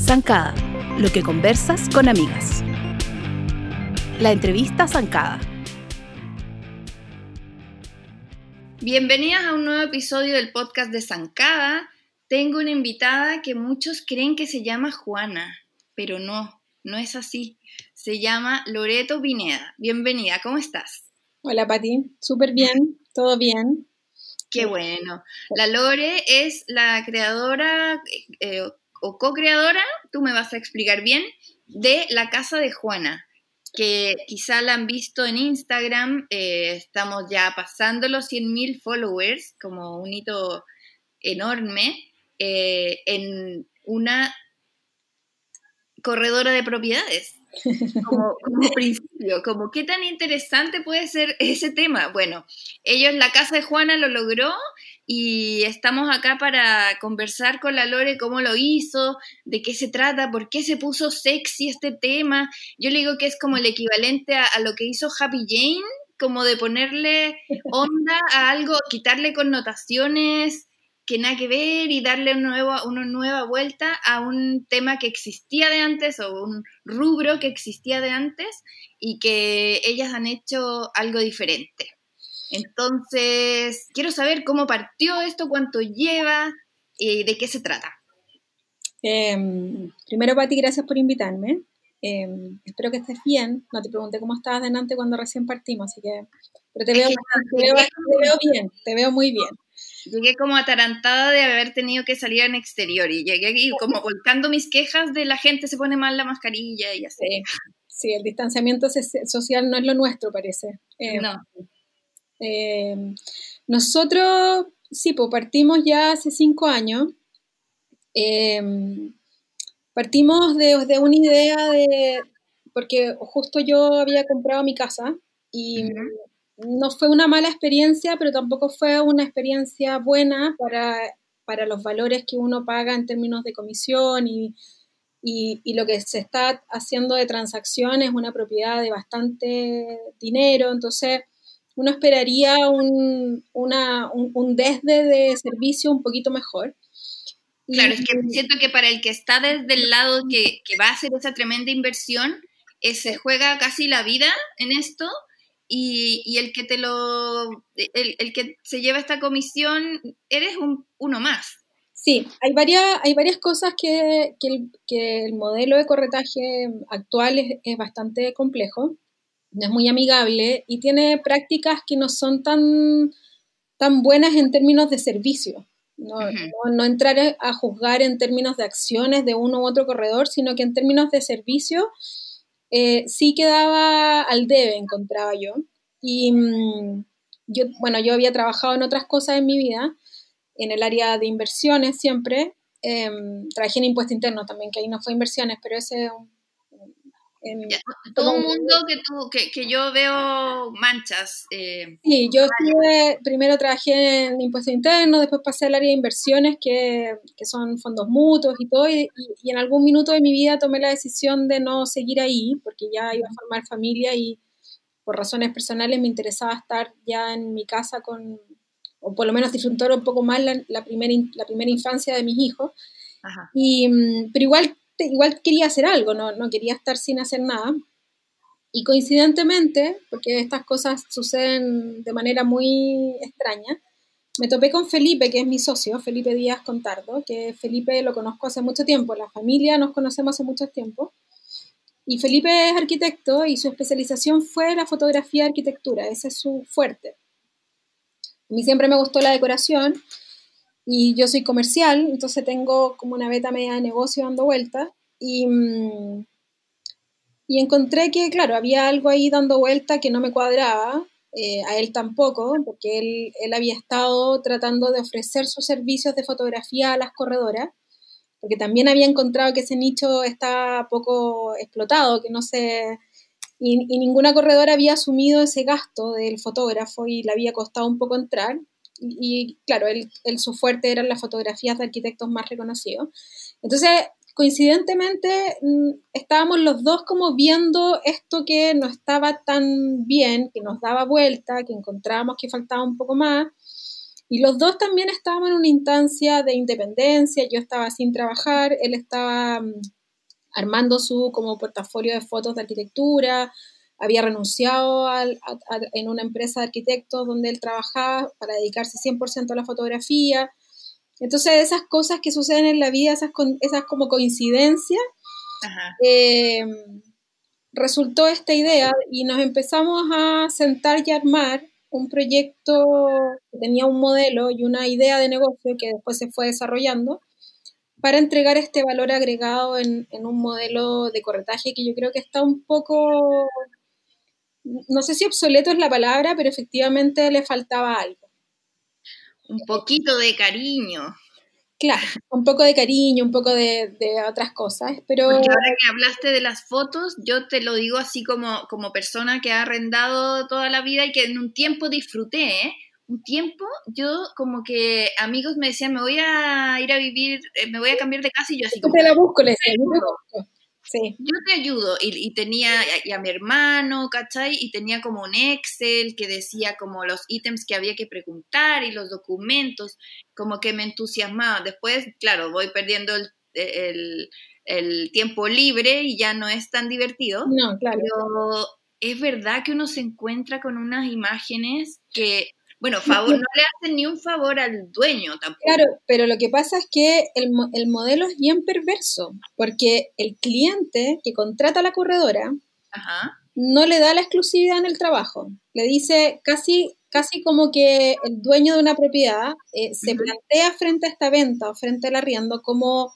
Zancada, lo que conversas con amigas. La entrevista Zancada. Bienvenidas a un nuevo episodio del podcast de Zancada. Tengo una invitada que muchos creen que se llama Juana, pero no, no es así. Se llama Loreto Pineda. Bienvenida, ¿cómo estás? Hola Pati, súper bien, todo bien. Qué bueno. La Lore es la creadora eh, o co-creadora, tú me vas a explicar bien, de La Casa de Juana, que quizá la han visto en Instagram. Eh, estamos ya pasando los 100.000 followers, como un hito enorme, eh, en una corredora de propiedades. Como, principio, como qué tan interesante puede ser ese tema. Bueno, ellos, la casa de Juana lo logró y estamos acá para conversar con la Lore cómo lo hizo, de qué se trata, por qué se puso sexy este tema. Yo le digo que es como el equivalente a, a lo que hizo Happy Jane, como de ponerle onda a algo, quitarle connotaciones que nada que ver y darle una nueva vuelta a un tema que existía de antes o un rubro que existía de antes y que ellas han hecho algo diferente. Entonces, quiero saber cómo partió esto, cuánto lleva y de qué se trata. Em, primero, Pati, gracias por invitarme. Em, espero que estés bien. No te pregunté cómo estabas delante cuando recién partimos, así que... Pero te veo, te veo bien, te veo muy bien. Llegué como atarantada de haber tenido que salir en exterior y llegué aquí como volcando mis quejas de la gente se pone mal la mascarilla y así. Sí, el distanciamiento social no es lo nuestro, parece. Eh, no. Eh, nosotros, sí, pues partimos ya hace cinco años. Eh, partimos de, de, una idea de, porque justo yo había comprado mi casa y no fue una mala experiencia, pero tampoco fue una experiencia buena para, para los valores que uno paga en términos de comisión y, y, lo que se está haciendo de transacción es una propiedad de bastante dinero, entonces uno esperaría un, una, un, desde de servicio un poquito mejor. Claro, es que siento que para el que está desde el lado que, que va a hacer esa tremenda inversión, eh, se juega casi la vida en esto y, el que te lo, el, que se lleva esta comisión, eres un, uno más. Sí, hay varias, hay varias cosas que, el, modelo de corretaje actual es, bastante complejo, no es muy amigable y tiene prácticas que no son tan, tan buenas en términos de servicio. No, no, entrar a juzgar en términos de acciones de uno u otro corredor, sino que en términos de servicio eh, sí quedaba al debe, encontraba yo. Y mm, yo, bueno, yo había trabajado en otras cosas en mi vida, en el área de inversiones siempre. Em, trabajé en impuesto interno también, que ahí no fue inversiones, pero ese todo un mundo que, tú, que, que, yo veo manchas. Eh, sí, yo estuve, primero trabajé en impuesto interno, después pasé al área de inversiones, que, que son fondos mutuos y todo, y, y, en algún minuto de mi vida tomé la decisión de no seguir ahí, porque ya iba a formar familia y por razones personales me interesaba estar ya en mi casa con, o por lo menos disfrutar un poco más la, la, primera, la primera infancia de mis hijos. Y, mm, pero igual igual quería hacer algo, no, no quería estar sin hacer nada. Y coincidentemente, porque estas cosas suceden de manera muy extraña, me topé con Felipe, que es mi socio, Felipe Díaz Contardo, que Felipe lo conozco hace mucho tiempo, la familia nos conocemos hace mucho tiempo. Y Felipe es arquitecto y su especialización fue la fotografía arquitectura, ese es su fuerte. A mí siempre me gustó la decoración y yo soy comercial, entonces tengo como una beta media de negocio dando vueltas. Y, mm, y encontré que, claro, había algo ahí dando vuelta que no me cuadraba, eh, a él tampoco, porque él, él, había estado tratando de ofrecer sus servicios de fotografía a las corredoras, porque también había encontrado que ese nicho está poco explotado, que no se... Y, y ninguna corredora había asumido ese gasto del fotógrafo y le había costado un poco entrar y, claro, él, su fuerte eran las fotografías de arquitectos más reconocidos. Entonces, coincidentemente mm, estábamos los dos como viendo esto que no estaba tan bien, que nos daba vuelta, que encontrábamos que faltaba un poco más. Y los dos también estábamos en una instancia de independencia, yo estaba sin trabajar, él estaba mm, armando su como portafolio de fotos de arquitectura, había renunciado en una empresa de arquitectos donde él trabajaba para dedicarse 100% a la fotografía. Entonces, esas cosas que suceden en la vida, esas, esas como coincidencias, eh, resultó esta idea y nos empezamos a sentar y armar un proyecto que tenía un modelo y una idea de negocio que después se fue desarrollando para entregar este valor agregado en, en un modelo de corretaje que yo creo que está un poco, no sé si obsoleto es la palabra, pero efectivamente le faltaba algo un poquito de cariño. Claro, un poco de cariño, un poco de, otras cosas, pero... ahora que hablaste de las fotos, yo te lo digo así como, como persona que ha arrendado toda la vida y que en un tiempo disfruté, ¿eh? Un tiempo yo como que amigos me decían, me voy a ir a vivir, eh, me voy a cambiar de casa y yo así como... Te la busco, le yo te ayudo. Y, tenía y a mi hermano, ¿cachai? Y tenía como un Excel que decía como los ítems que había que preguntar y los documentos, como que me entusiasmaba. Después, claro, voy perdiendo el, tiempo libre y ya no es tan divertido. No, claro. Pero es verdad que uno se encuentra con unas imágenes que bueno, favor, no le hacen ni un favor al dueño tampoco. Claro, pero lo que pasa es que el, el modelo es bien perverso, porque el cliente que contrata a la corredora no le da la exclusividad en el trabajo. Le dice casi, casi como que el dueño de una propiedad eh, se plantea frente a esta venta o frente al arriendo como,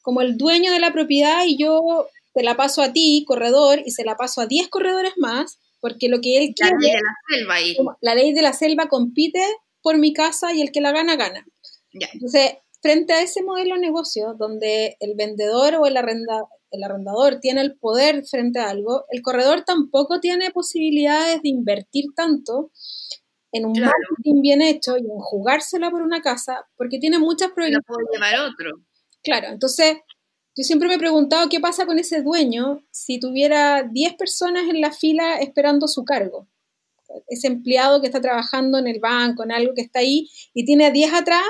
como el dueño de la propiedad y yo te la paso a ti, corredor, y se la paso a 10 corredores más porque lo que él quiere... La ley de la selva ahí. La ley de la selva compite por mi casa y el que la gana, gana. Entonces, frente a ese modelo de negocio donde el vendedor o el, el arrendador tiene el poder frente a algo, el corredor tampoco tiene posibilidades de invertir tanto en un marketing bien hecho y en jugársela por una casa, porque tiene muchas probabilidades. Lo puede llevar otro. Claro, entonces yo siempre me he preguntado qué pasa con ese dueño si tuviera 10 personas en la fila esperando su cargo. Ese empleado que está trabajando en el banco, en algo que está ahí, y tiene a 10 atrás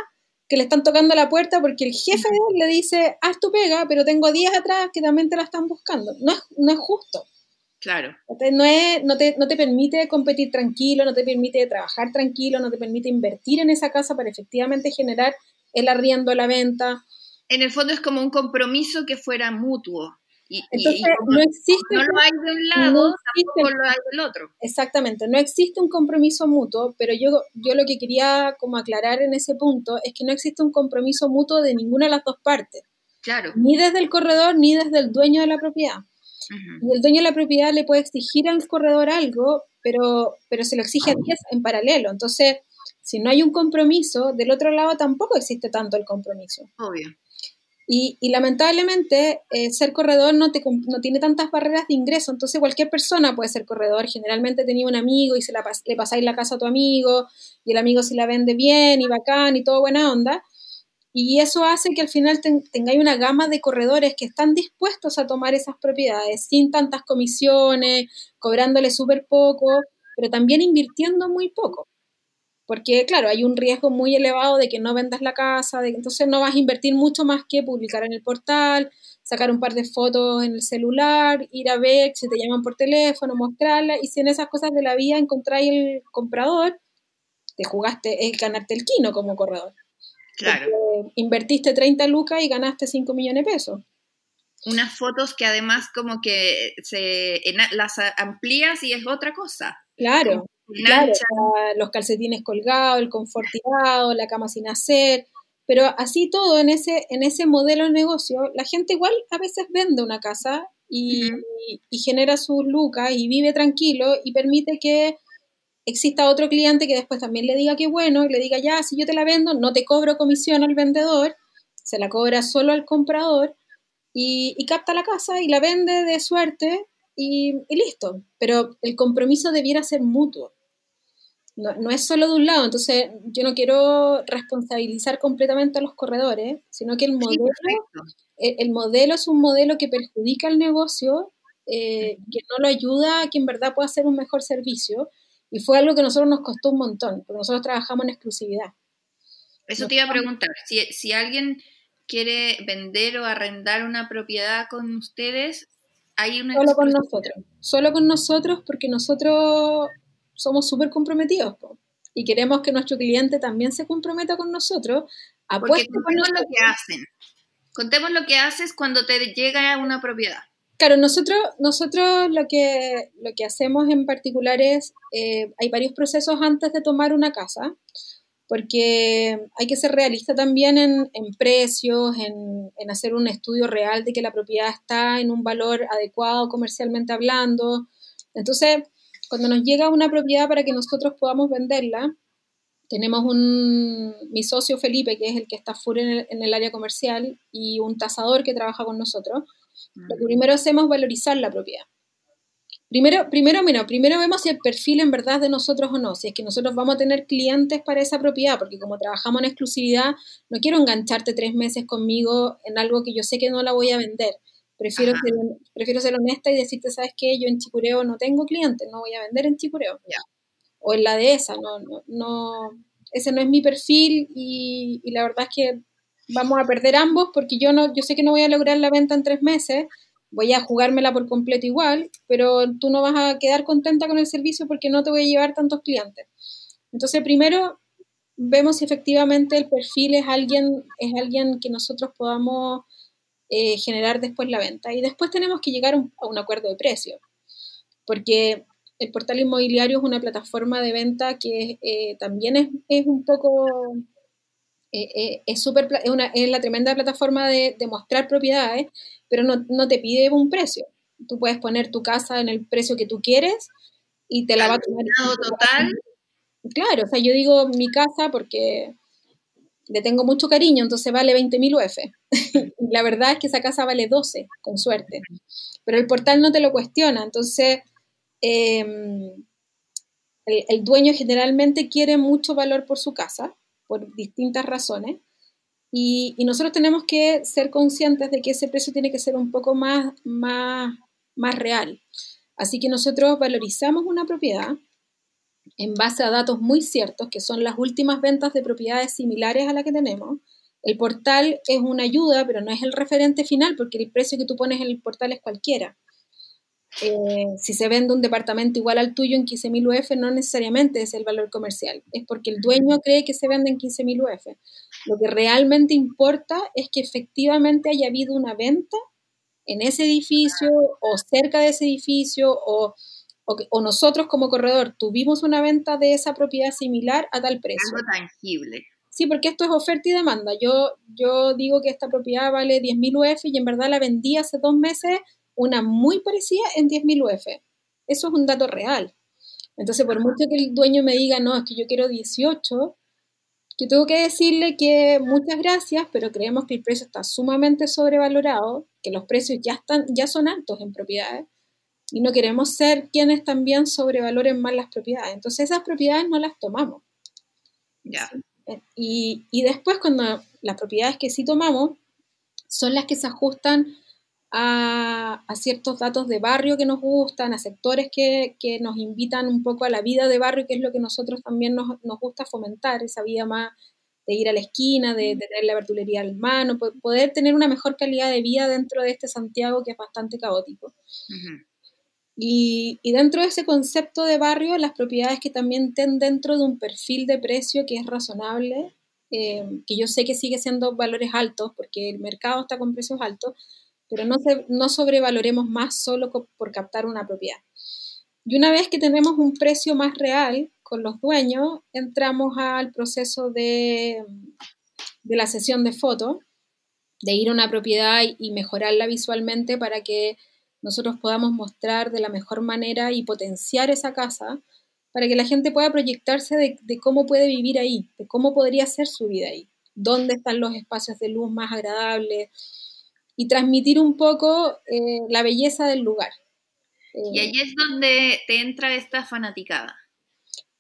que le están tocando la puerta porque el jefe le dice, haz tu pega, pero tengo a 10 atrás que también te la están buscando. No es, no es justo. Claro. No, es, no, te, no te permite competir tranquilo, no te permite trabajar tranquilo, no te permite invertir en esa casa para efectivamente generar el arriendo, la venta en el fondo es como un compromiso que fuera mutuo. Y, Entonces, no existe. No lo hay de un lado, tampoco lo hay del otro. Exactamente, no existe un compromiso mutuo, pero yo, yo lo que quería como aclarar en ese punto es que no existe un compromiso mutuo de ninguna de las dos partes. Claro. Ni desde el corredor ni desde el dueño de la propiedad. Y el dueño de la propiedad le puede exigir al corredor algo, pero, pero se lo exige a 10 en paralelo. Entonces, si no hay un compromiso, del otro lado tampoco existe tanto el compromiso. Obvio. Y, lamentablemente, eh, ser corredor no, te, no tiene tantas barreras de ingreso, entonces cualquier persona puede ser corredor. Generalmente tenía un amigo y se la, le pasáis la casa a tu amigo y el amigo se la vende bien y bacán y todo buena onda. Y eso hace que al final tengáis una gama de corredores que están dispuestos a tomar esas propiedades sin tantas comisiones, cobrándole súper poco, pero también invirtiendo muy poco. Porque, claro, hay un riesgo muy elevado de que no vendas la casa, de, entonces no vas a invertir mucho más que publicar en el portal, sacar un par de fotos en el celular, ir a ver si te llaman por teléfono, mostrarla, y si en esas cosas de la vida encontráis el comprador, te jugaste, es ganarte el quino como corredor. Claro. invertiste 30 lucas y ganaste 5 millones de pesos. Unas fotos que además como que se, las amplías y es otra cosa. Claro. Claro, los calcetines colgados, el confort tirado, la cama sin hacer, pero así todo en ese, en ese modelo de negocio, la gente igual a veces vende una casa y, genera sus lucas y vive tranquilo y permite que exista otro cliente que después también le diga que bueno, y le diga ya, si yo te la vendo, no te cobro comisión al vendedor, se la cobra solo al comprador y, y capta la casa y la vende de suerte y, listo. Pero el compromiso debiera ser mutuo. no, es solo de un lado, entonces yo no quiero responsabilizar completamente a los corredores, sino que el modelo, el, modelo es un modelo que perjudica al negocio, eh, que no lo ayuda a que en verdad pueda hacer un mejor servicio, y fue algo que a nosotros nos costó un montón, porque nosotros trabajamos en exclusividad. Eso te iba a preguntar, si, si alguien quiere vender o arrendar una propiedad con ustedes, hay una... Solo con nosotros, solo con nosotros porque nosotros somos súper comprometidos y queremos que nuestro cliente también se comprometa con nosotros. Porque contemos lo que hacen. Contemos lo que haces cuando te llega una propiedad. Claro, nosotros, nosotros lo, que, lo que hacemos en particular es, eh, hay varios procesos antes de tomar una casa, porque hay que ser realista también en, precios, en, en, hacer un estudio real de que la propiedad está en un valor adecuado comercialmente hablando. Entonces, cuando nos llega una propiedad para que nosotros podamos venderla, tenemos un, mi socio Felipe, que es el que está fuera en el, área comercial, y un tasador que trabaja con nosotros. Lo que primero hacemos es valorizar la propiedad. Primero, primero, mira, primero vemos si el perfil en verdad es de nosotros o no, si es que nosotros vamos a tener clientes para esa propiedad, porque como trabajamos en exclusividad, no quiero engancharte tres meses conmigo en algo que yo sé que no la voy a vender. Prefiero ser, prefiero ser honesta y decirte, ¿sabes qué? Yo en Chicureo no tengo clientes, no voy a vender en Chicureo. O en la dehesa, no, no, no, ese no es mi perfil y, la verdad es que vamos a perder ambos porque yo, no, yo sé que no voy a lograr la venta en tres meses, voy a jugármela por completo igual, pero tú no vas a quedar contenta con el servicio porque no te voy a llevar tantos clientes. Entonces, primero vemos si efectivamente el perfil es alguien, es alguien que nosotros podamos eh, generar después la venta. Y después tenemos que llegar a un acuerdo de precio, porque el portal inmobiliario es una plataforma de venta que eh, también es, es, un poco, eh, es, super, es, una, es la tremenda plataforma de, de mostrar propiedades, pero no, no, te pide un precio. Tú puedes poner tu casa en el precio que tú quieres y te la va a tomar. total. Claro, o sea, yo digo mi casa porque le tengo mucho cariño, entonces vale 20.000 UF. la verdad es que esa casa vale 12, con suerte. Pero el portal no te lo cuestiona, entonces em, el, dueño generalmente quiere mucho valor por su casa, por distintas razones, y, nosotros tenemos que ser conscientes de que ese precio tiene que ser un poco más, más, más real. Así que nosotros valorizamos una propiedad en base a datos muy ciertos, que son las últimas ventas de propiedades similares a la que tenemos. El portal es una ayuda, pero no es el referente final, porque el precio que tú pones en el portal es cualquiera. Eh, si se vende un departamento igual al tuyo en 15.000 UF, no necesariamente es el valor comercial, es porque el dueño cree que se vende en 15.000 UF. Lo que realmente importa es que efectivamente haya habido una venta en ese edificio o cerca de ese edificio o o, nosotros como corredor tuvimos una venta de esa propiedad similar a tal precio. Algo tangible. Sí, porque esto es oferta y demanda. Yo, yo digo que esta propiedad vale 10.000 UF y en verdad la vendí hace dos meses una muy parecida en 10.000 UF. Eso es un dato real. Entonces, por mucho que el dueño me diga, no, es que yo quiero 18, yo tengo que decirle que muchas gracias, pero creemos que el precio está sumamente sobrevalorado, que los precios ya, están, ya son altos en propiedades y no queremos ser quienes también sobrevaloren más las propiedades. Entonces esas propiedades no las tomamos. Ya. Y, y, después cuando las propiedades que sí tomamos son las que se ajustan a, a ciertos datos de barrio que nos gustan, a sectores que, que, nos invitan un poco a la vida de barrio, que es lo que nosotros también nos, nos gusta fomentar, esa vida más de ir a la esquina, de, tener la verdulería al mano, poder tener una mejor calidad de vida dentro de este Santiago que es bastante caótico. Y, dentro de ese concepto de barrio, las propiedades que también estén dentro de un perfil de precio que es razonable, eh, que yo sé que sigue siendo valores altos, porque el mercado está con precios altos, pero no, no sobrevaloremos más solo por captar una propiedad. Y una vez que tenemos un precio más real con los dueños, entramos al proceso de, de la sesión de fotos, de ir a una propiedad y mejorarla visualmente para que nosotros podamos mostrar de la mejor manera y potenciar esa casa para que la gente pueda proyectarse de, cómo puede vivir ahí, de cómo podría ser su vida ahí, dónde están los espacios de luz más agradables y transmitir un poco eh, la belleza del lugar. y ahí es donde te entra esta fanaticada.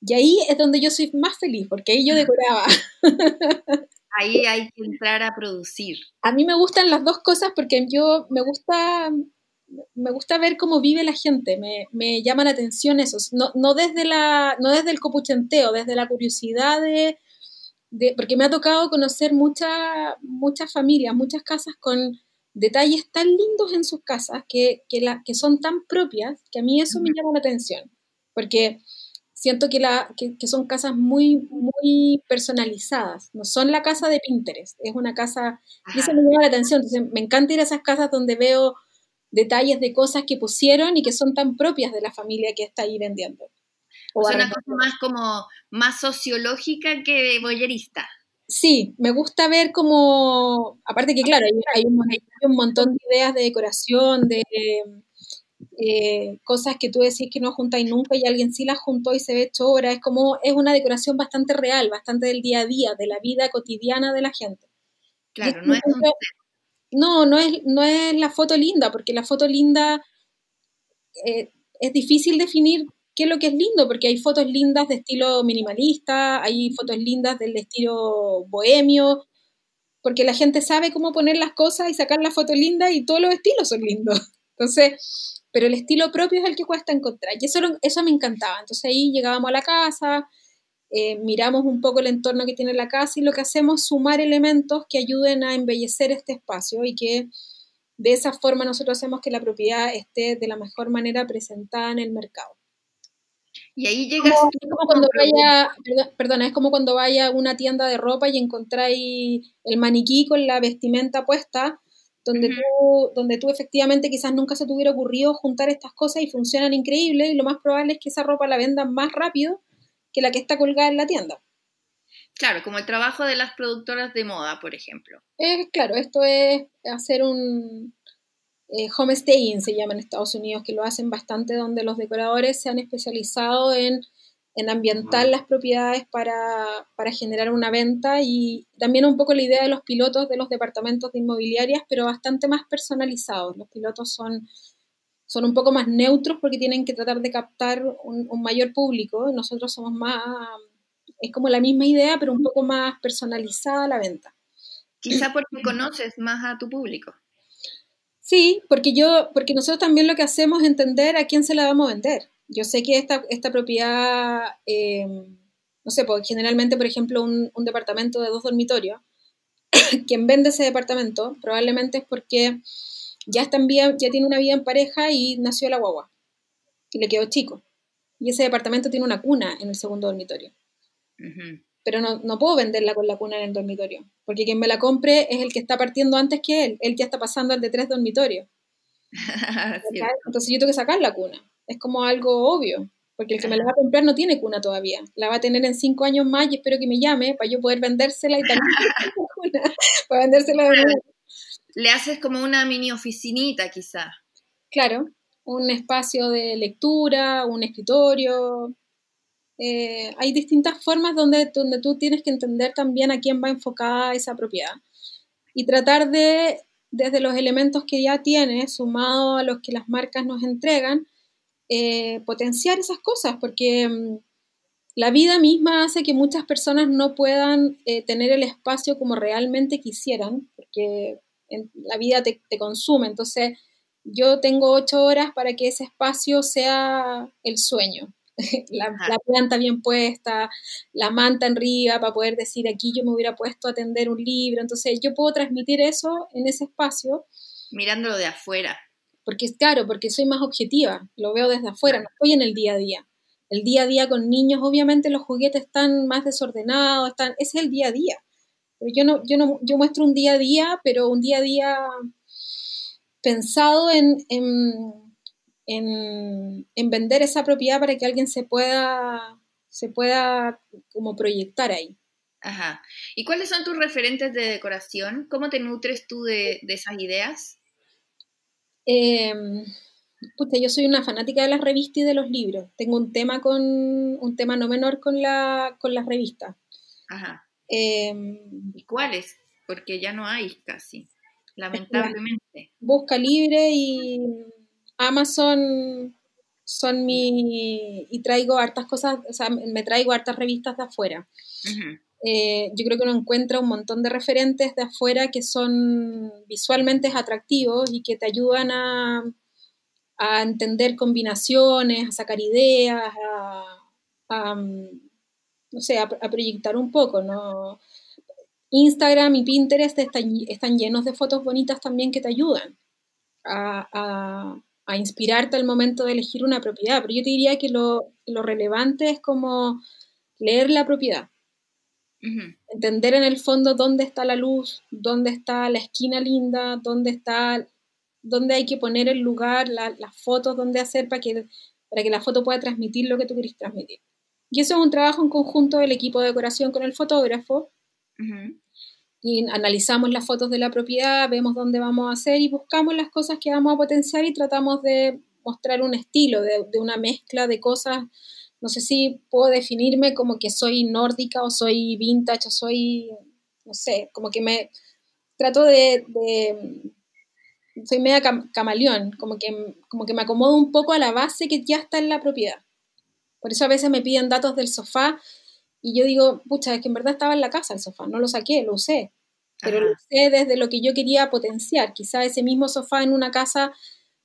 Y ahí es donde yo soy más feliz, porque ahí yo decoraba. Ahí hay que entrar a producir. A mí me gustan las dos cosas porque yo me gusta, me gusta ver cómo vive la gente, me, me llama la atención eso, no, no, desde la, no desde el copuchenteo, desde la curiosidad de, de porque me ha tocado conocer muchas muchas familias, muchas casas con detalles tan lindos en sus casas que, que, la, que son tan propias que a mí eso me llama la atención, porque siento que, la, que, son casas muy, muy personalizadas, no son la casa de Pinterest, es una casa, y eso me llama la atención, entonces me encanta ir a esas casas donde veo detalles de cosas que pusieron y que son tan propias de la familia que está ahí vendiendo. O es una cosa más como más sociológica que boyerista. Sí, me gusta ver como, aparte que claro, hay, un, hay un montón de ideas de decoración, de, eh, cosas que tú decís que no juntáis nunca y alguien sí las juntó y se ve hecho obra. Es como, es una decoración bastante real, bastante del día a día, de la vida cotidiana de la gente. Claro, no es No, no es, no es la foto linda, porque la foto linda eh, es difícil definir qué es lo que es lindo, porque hay fotos lindas de estilo minimalista, hay fotos lindas del estilo bohemio, porque la gente sabe cómo poner las cosas y sacar la foto linda y todos los estilos son lindos. Entonces, pero el estilo propio es el que cuesta encontrar. Y eso, eso me encantaba. Entonces ahí llegábamos a la casa, eh, miramos un poco el entorno que tiene la casa y lo que hacemos es sumar elementos que ayuden a embellecer este espacio y que de esa forma nosotros hacemos que la propiedad esté de la mejor manera presentada en el mercado. Y ahí llegas. como cuando vaya, perdona, es como cuando vaya a una tienda de ropa y encontráis el maniquí con la vestimenta puesta donde, tú, donde tú efectivamente quizás nunca se te hubiera ocurrido juntar estas cosas y funcionan increíble y lo más probable es que esa ropa la vendan más rápido que la que está colgada en la tienda. Claro, como el trabajo de las productoras de moda, por ejemplo. Es, claro, esto es hacer un eh, homestaying, se llama en Estados Unidos, que lo hacen bastante, donde los decoradores se han especializado en en ambientar las propiedades para, generar una venta y también un poco la idea de los pilotos de los departamentos de inmobiliarias, pero bastante más personalizados. Los pilotos son, son un poco más neutros porque tienen que tratar de captar un, mayor público. Nosotros somos más, es como la misma idea, pero un poco más personalizada la venta. Quizá porque conoces más a tu público. Sí, porque yo, porque nosotros también lo que hacemos es entender a quién se la vamos a vender yo sé que esta, esta propiedad, eh, no sé, pues generalmente, por ejemplo, un, departamento de dos dormitorios, quien vende ese departamento probablemente es porque ya, está en ya tiene una vida en pareja y nació la guagua y le quedó chico. Y ese departamento tiene una cuna en el segundo dormitorio. Pero no, no, puedo venderla con la cuna en el dormitorio, porque quien me la compre es el que está partiendo antes que él. Él ya está pasando al de tres dormitorios. Entonces yo tengo que sacar la cuna es como algo obvio, porque el que me la va a comprar no tiene cuna todavía. La va a tener en cinco años más y espero que me llame para yo poder vendérsela y también para vendérsela Le haces como una mini oficinita quizá. Claro, un espacio de lectura, un escritorio. Eh, hay distintas formas donde, donde tú tienes que entender también a quién va enfocada esa propiedad y tratar de, desde los elementos que ya tienes, sumado a los que las marcas nos entregan, eh, potenciar esas cosas, porque mm, la vida misma hace que muchas personas no puedan eh, tener el espacio como realmente quisieran, porque la vida te, consume. Entonces, yo tengo ocho horas para que ese espacio sea el sueño. la, planta bien puesta, la manta en arriba para poder decir aquí yo me hubiera puesto a atender un libro. Entonces, yo puedo transmitir eso en ese espacio. Mirándolo de afuera porque es claro, porque soy más objetiva, lo veo desde afuera, no estoy en el día a día. El día a día con niños, obviamente los juguetes están más desordenados, están, ese es el día a día. Pero yo no, yo no, yo muestro un día a día, pero un día a día pensado en, en, vender esa propiedad para que alguien se pueda, se pueda como proyectar ahí. Ajá. ¿Y cuáles son tus referentes de decoración? ¿Cómo te nutres tú de, de esas ideas? Eh, yo soy una fanática de las revistas y de los libros. Tengo un tema con un tema no menor con la con las revistas. Ajá. Em, ¿Y cuáles? Porque ya no hay casi, lamentablemente. Busca Libre y Amazon son mi... y traigo hartas cosas, o sea, me traigo hartas revistas de afuera. Eh, yo creo que uno encuentra un montón de referentes de afuera que son visualmente atractivos y que te ayudan a, a entender combinaciones, a sacar ideas, a, no sé, a, proyectar un poco, ¿no? Instagram y Pinterest están, llenos de fotos bonitas también que te ayudan a, inspirarte al momento de elegir una propiedad, pero yo te diría que lo, lo relevante es como leer la propiedad Entender en el fondo dónde está la luz, dónde está la esquina linda, dónde está, dónde hay que poner el lugar, las fotos, dónde hacer para que, para que la foto pueda transmitir lo que tú querés transmitir. Y eso es un trabajo en conjunto del equipo de decoración con el fotógrafo. Y analizamos las fotos de la propiedad, vemos dónde vamos a hacer y buscamos las cosas que vamos a potenciar y tratamos de mostrar un estilo, de, de una mezcla de cosas no sé si puedo definirme como que soy nórdica o soy vintage o soy, no sé, como que me trato de, soy media camaleón, como que, como que me acomodo un poco a la base que ya está en la propiedad. Por eso a veces me piden datos del sofá y yo digo, pucha, es que en verdad estaba en la casa el sofá, no lo saqué, lo usé, pero lo usé desde lo que yo quería potenciar. Quizá ese mismo sofá en una casa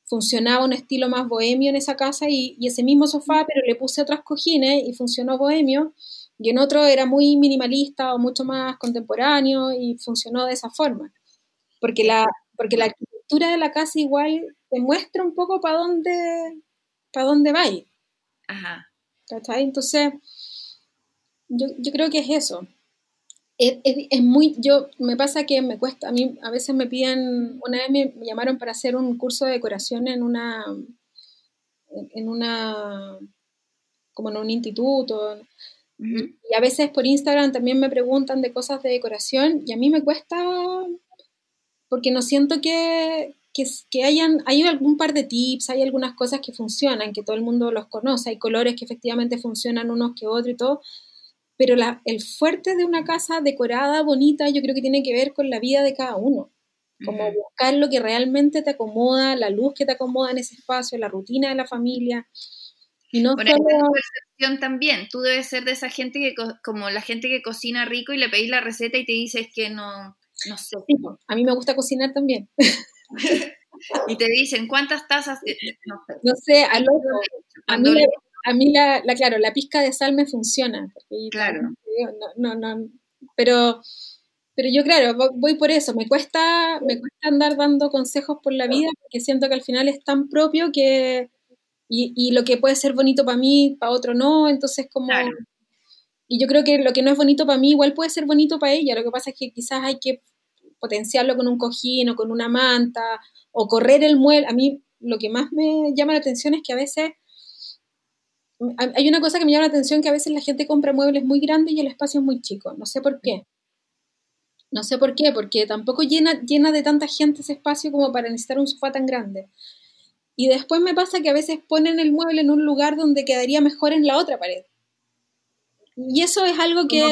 funcionaba un estilo más bohemio en esa casa y, ese mismo sofá, pero le puse otras cojines y funcionó bohemio, y en otro era muy minimalista o mucho más contemporáneo y funcionó de esa forma. Porque la, porque la arquitectura de la casa igual te muestra un poco para dónde, para dónde va. Ajá. Entonces, yo, yo creo que es eso es, muy, yo, me pasa que me cuesta, a mí a veces me piden, una vez me, llamaron para hacer un curso de decoración en una, en una, como en un instituto, y a veces por Instagram también me preguntan de cosas de decoración, y a mí me cuesta, porque no siento que, que, que hayan, hay algún par de tips, hay algunas cosas que funcionan, que todo el mundo los conoce, hay colores que efectivamente funcionan unos que otros y todo, pero el fuerte de una casa decorada, bonita, yo creo que tiene que ver con la vida de cada uno. Como buscar lo que realmente te acomoda, la luz que te acomoda en ese espacio, la rutina de la familia. Y no bueno, solo... percepción también. Tú debes ser de esa gente que, como la gente que cocina rico y le pedís la receta y te dices que no, no sé. a mí me gusta cocinar también. y te dicen, ¿cuántas tazas? No sé, no sé a, a mí a mí, la, claro, la pizca de sal me funciona. Claro. No, no, pero, pero yo, claro, voy por eso. Me cuesta, me cuesta andar dando consejos por la vida porque siento que al final es tan propio que. Y, y lo que puede ser bonito para mí, para otro no. Entonces, como. Y yo creo que lo que no es bonito para mí, igual puede ser bonito para ella. Lo que pasa es que quizás hay que potenciarlo con un cojín o con una manta o correr el mueble. A mí lo que más me llama la atención es que a veces hay una cosa que me llama la atención, que a veces la gente compra muebles muy grandes y el espacio es muy chico. No sé por qué. No sé por qué, porque tampoco llena, llena de tanta gente ese espacio como para necesitar un sofá tan grande. Y después me pasa que a veces ponen el mueble en un lugar donde quedaría mejor en la otra pared. Y eso es algo que...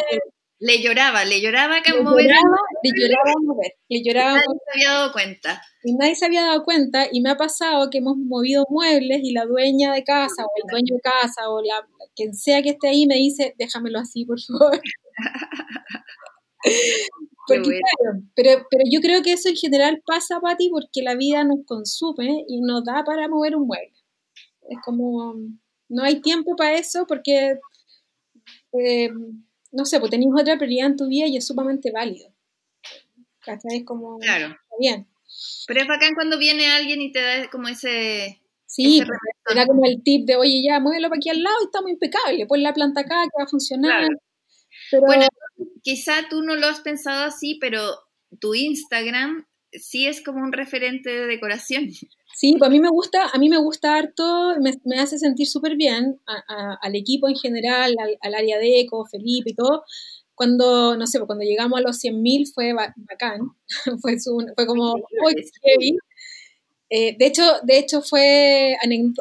Le lloraba, le lloraba que le mover. Lloraba, le lloraba mover, le lloraba. Nadie se había dado cuenta. Y nadie se había dado cuenta y me ha pasado que hemos movido muebles y la dueña de casa o el dueño de casa o la quien sea que esté ahí me dice, déjamelo así, por favor. porque, claro, pero, pero yo creo que eso en general pasa, Pati, porque la vida nos consume y nos da para mover un mueble. Es como, no hay tiempo para eso porque... Eh, no sé, pues tenéis otra prioridad en tu vida y es sumamente válido. ¿Cachai? Es como, claro. bien. Pero es bacán cuando viene alguien y te da como ese... Sí, te da como el tip de, oye, ya, muévelo para aquí al lado y estamos impecable, pon la planta acá que va a funcionar. Bueno, quizá tú no lo has pensado así, pero tu Instagram sí es como un referente de decoración. Sí, pues a mí me gusta, a mí me gusta harto, me, hace sentir súper bien al equipo en general, al, área de eco, Felipe y todo. Cuando, no sé, pues cuando llegamos a los 100.000 fue bacán, fue, fue como, eh, de, hecho, de hecho fue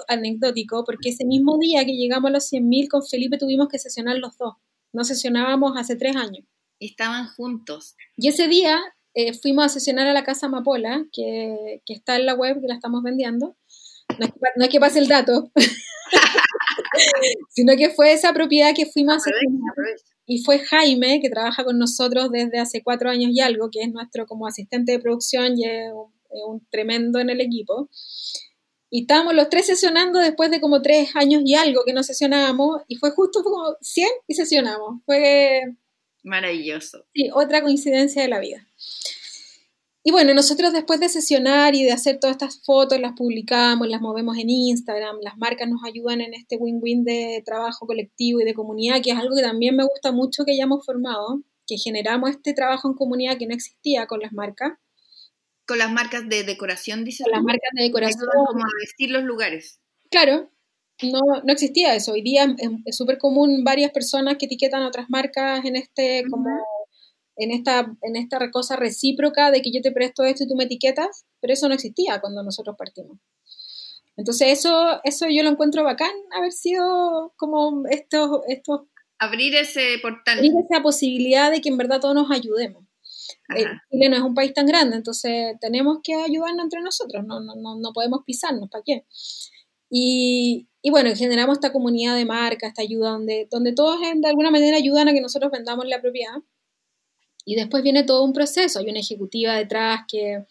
anecdótico porque ese mismo día que llegamos a los 100.000 con Felipe tuvimos que sesionar los dos. No sesionábamos hace tres años. Estaban juntos. Y ese día eh, fuimos a sesionar a la Casa Amapola, que, está en la web, que la estamos vendiendo. No es que, pase el dato. sino que fue esa propiedad que fuimos a y fue Jaime, que trabaja con nosotros desde hace cuatro años y algo, que es nuestro como asistente de producción y es un, tremendo en el equipo. Y estábamos los tres sesionando después de como tres años y algo que no sesionábamos, y fue justo como 100 y sesionamos. Fue... Maravilloso. Sí, otra coincidencia de la vida. Y bueno, nosotros después de sesionar y de hacer todas estas fotos, las publicamos, las movemos en Instagram, las marcas nos ayudan en este win-win de trabajo colectivo y de comunidad, que es algo que también me gusta mucho que hayamos formado, que generamos este trabajo en comunidad que no existía con las marcas. Con las marcas de decoración, dice. Con las marcas de decoración. Como vestir los lugares. Claro, no, no existía eso. Hoy día es súper común varias personas que etiquetan otras marcas en este como en esta, en esta cosa recíproca de que yo te presto esto y tú me etiquetas, pero eso no existía cuando nosotros partimos. Entonces eso, eso yo lo encuentro bacán, haber sido como estos... estos abrir ese portal. Abrir esa posibilidad de que en verdad todos nos ayudemos. Eh, Chile no es un país tan grande, entonces tenemos que ayudarnos entre nosotros, no, no, no, no podemos pisarnos, ¿para qué? Y, y, bueno, generamos esta comunidad de marca, esta ayuda donde, donde todos de alguna manera ayudan a que nosotros vendamos la propiedad. Y después viene todo un proceso, hay una ejecutiva detrás que,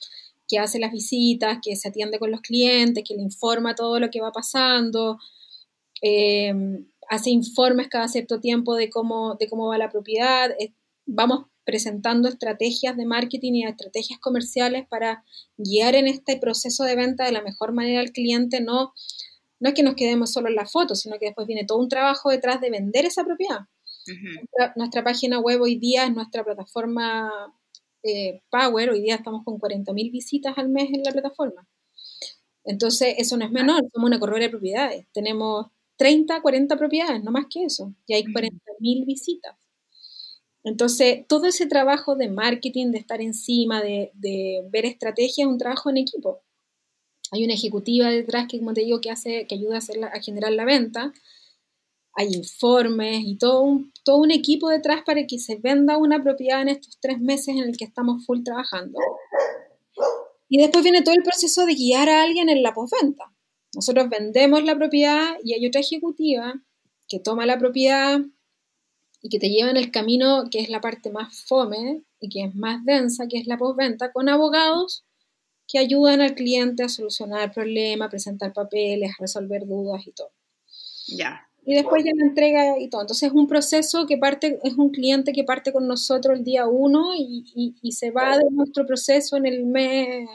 hace las visitas, que se atiende con los clientes, que le informa todo lo que va pasando, em, hace informes cada cierto tiempo de cómo, de cómo va la propiedad, vamos presentando estrategias de marketing y estrategias comerciales para guiar en este proceso de venta de la mejor manera al cliente, no, no es que nos quedemos solo en la foto, sino que después viene todo un trabajo detrás de vender esa propiedad nuestra, página web hoy día es nuestra plataforma eh, Power, hoy día estamos con 40.000 visitas al mes en la plataforma. Entonces, eso no es menor, somos una corredora de propiedades. Tenemos 30, 40 propiedades, no más que eso, y hay 40.000 visitas. Entonces, todo ese trabajo de marketing, de estar encima, de, ver estrategias, es un trabajo en equipo. Hay una ejecutiva detrás que, como te digo, que, hace, que ayuda a, hacer a generar la venta, hay informes y todo un, todo un equipo detrás para que se venda una propiedad en estos tres meses en el que estamos full trabajando. Y después viene todo el proceso de guiar a alguien en la postventa. Nosotros vendemos la propiedad y hay otra ejecutiva que toma la propiedad y que te lleva en el camino que es la parte más fome y que es más densa, que es la postventa, con abogados que ayudan al cliente a solucionar problemas, presentar papeles, resolver dudas y todo. Ya y después ya la entrega y todo. Entonces es un proceso que parte, es un cliente que parte con nosotros el día uno y, y, se va de nuestro proceso en el mes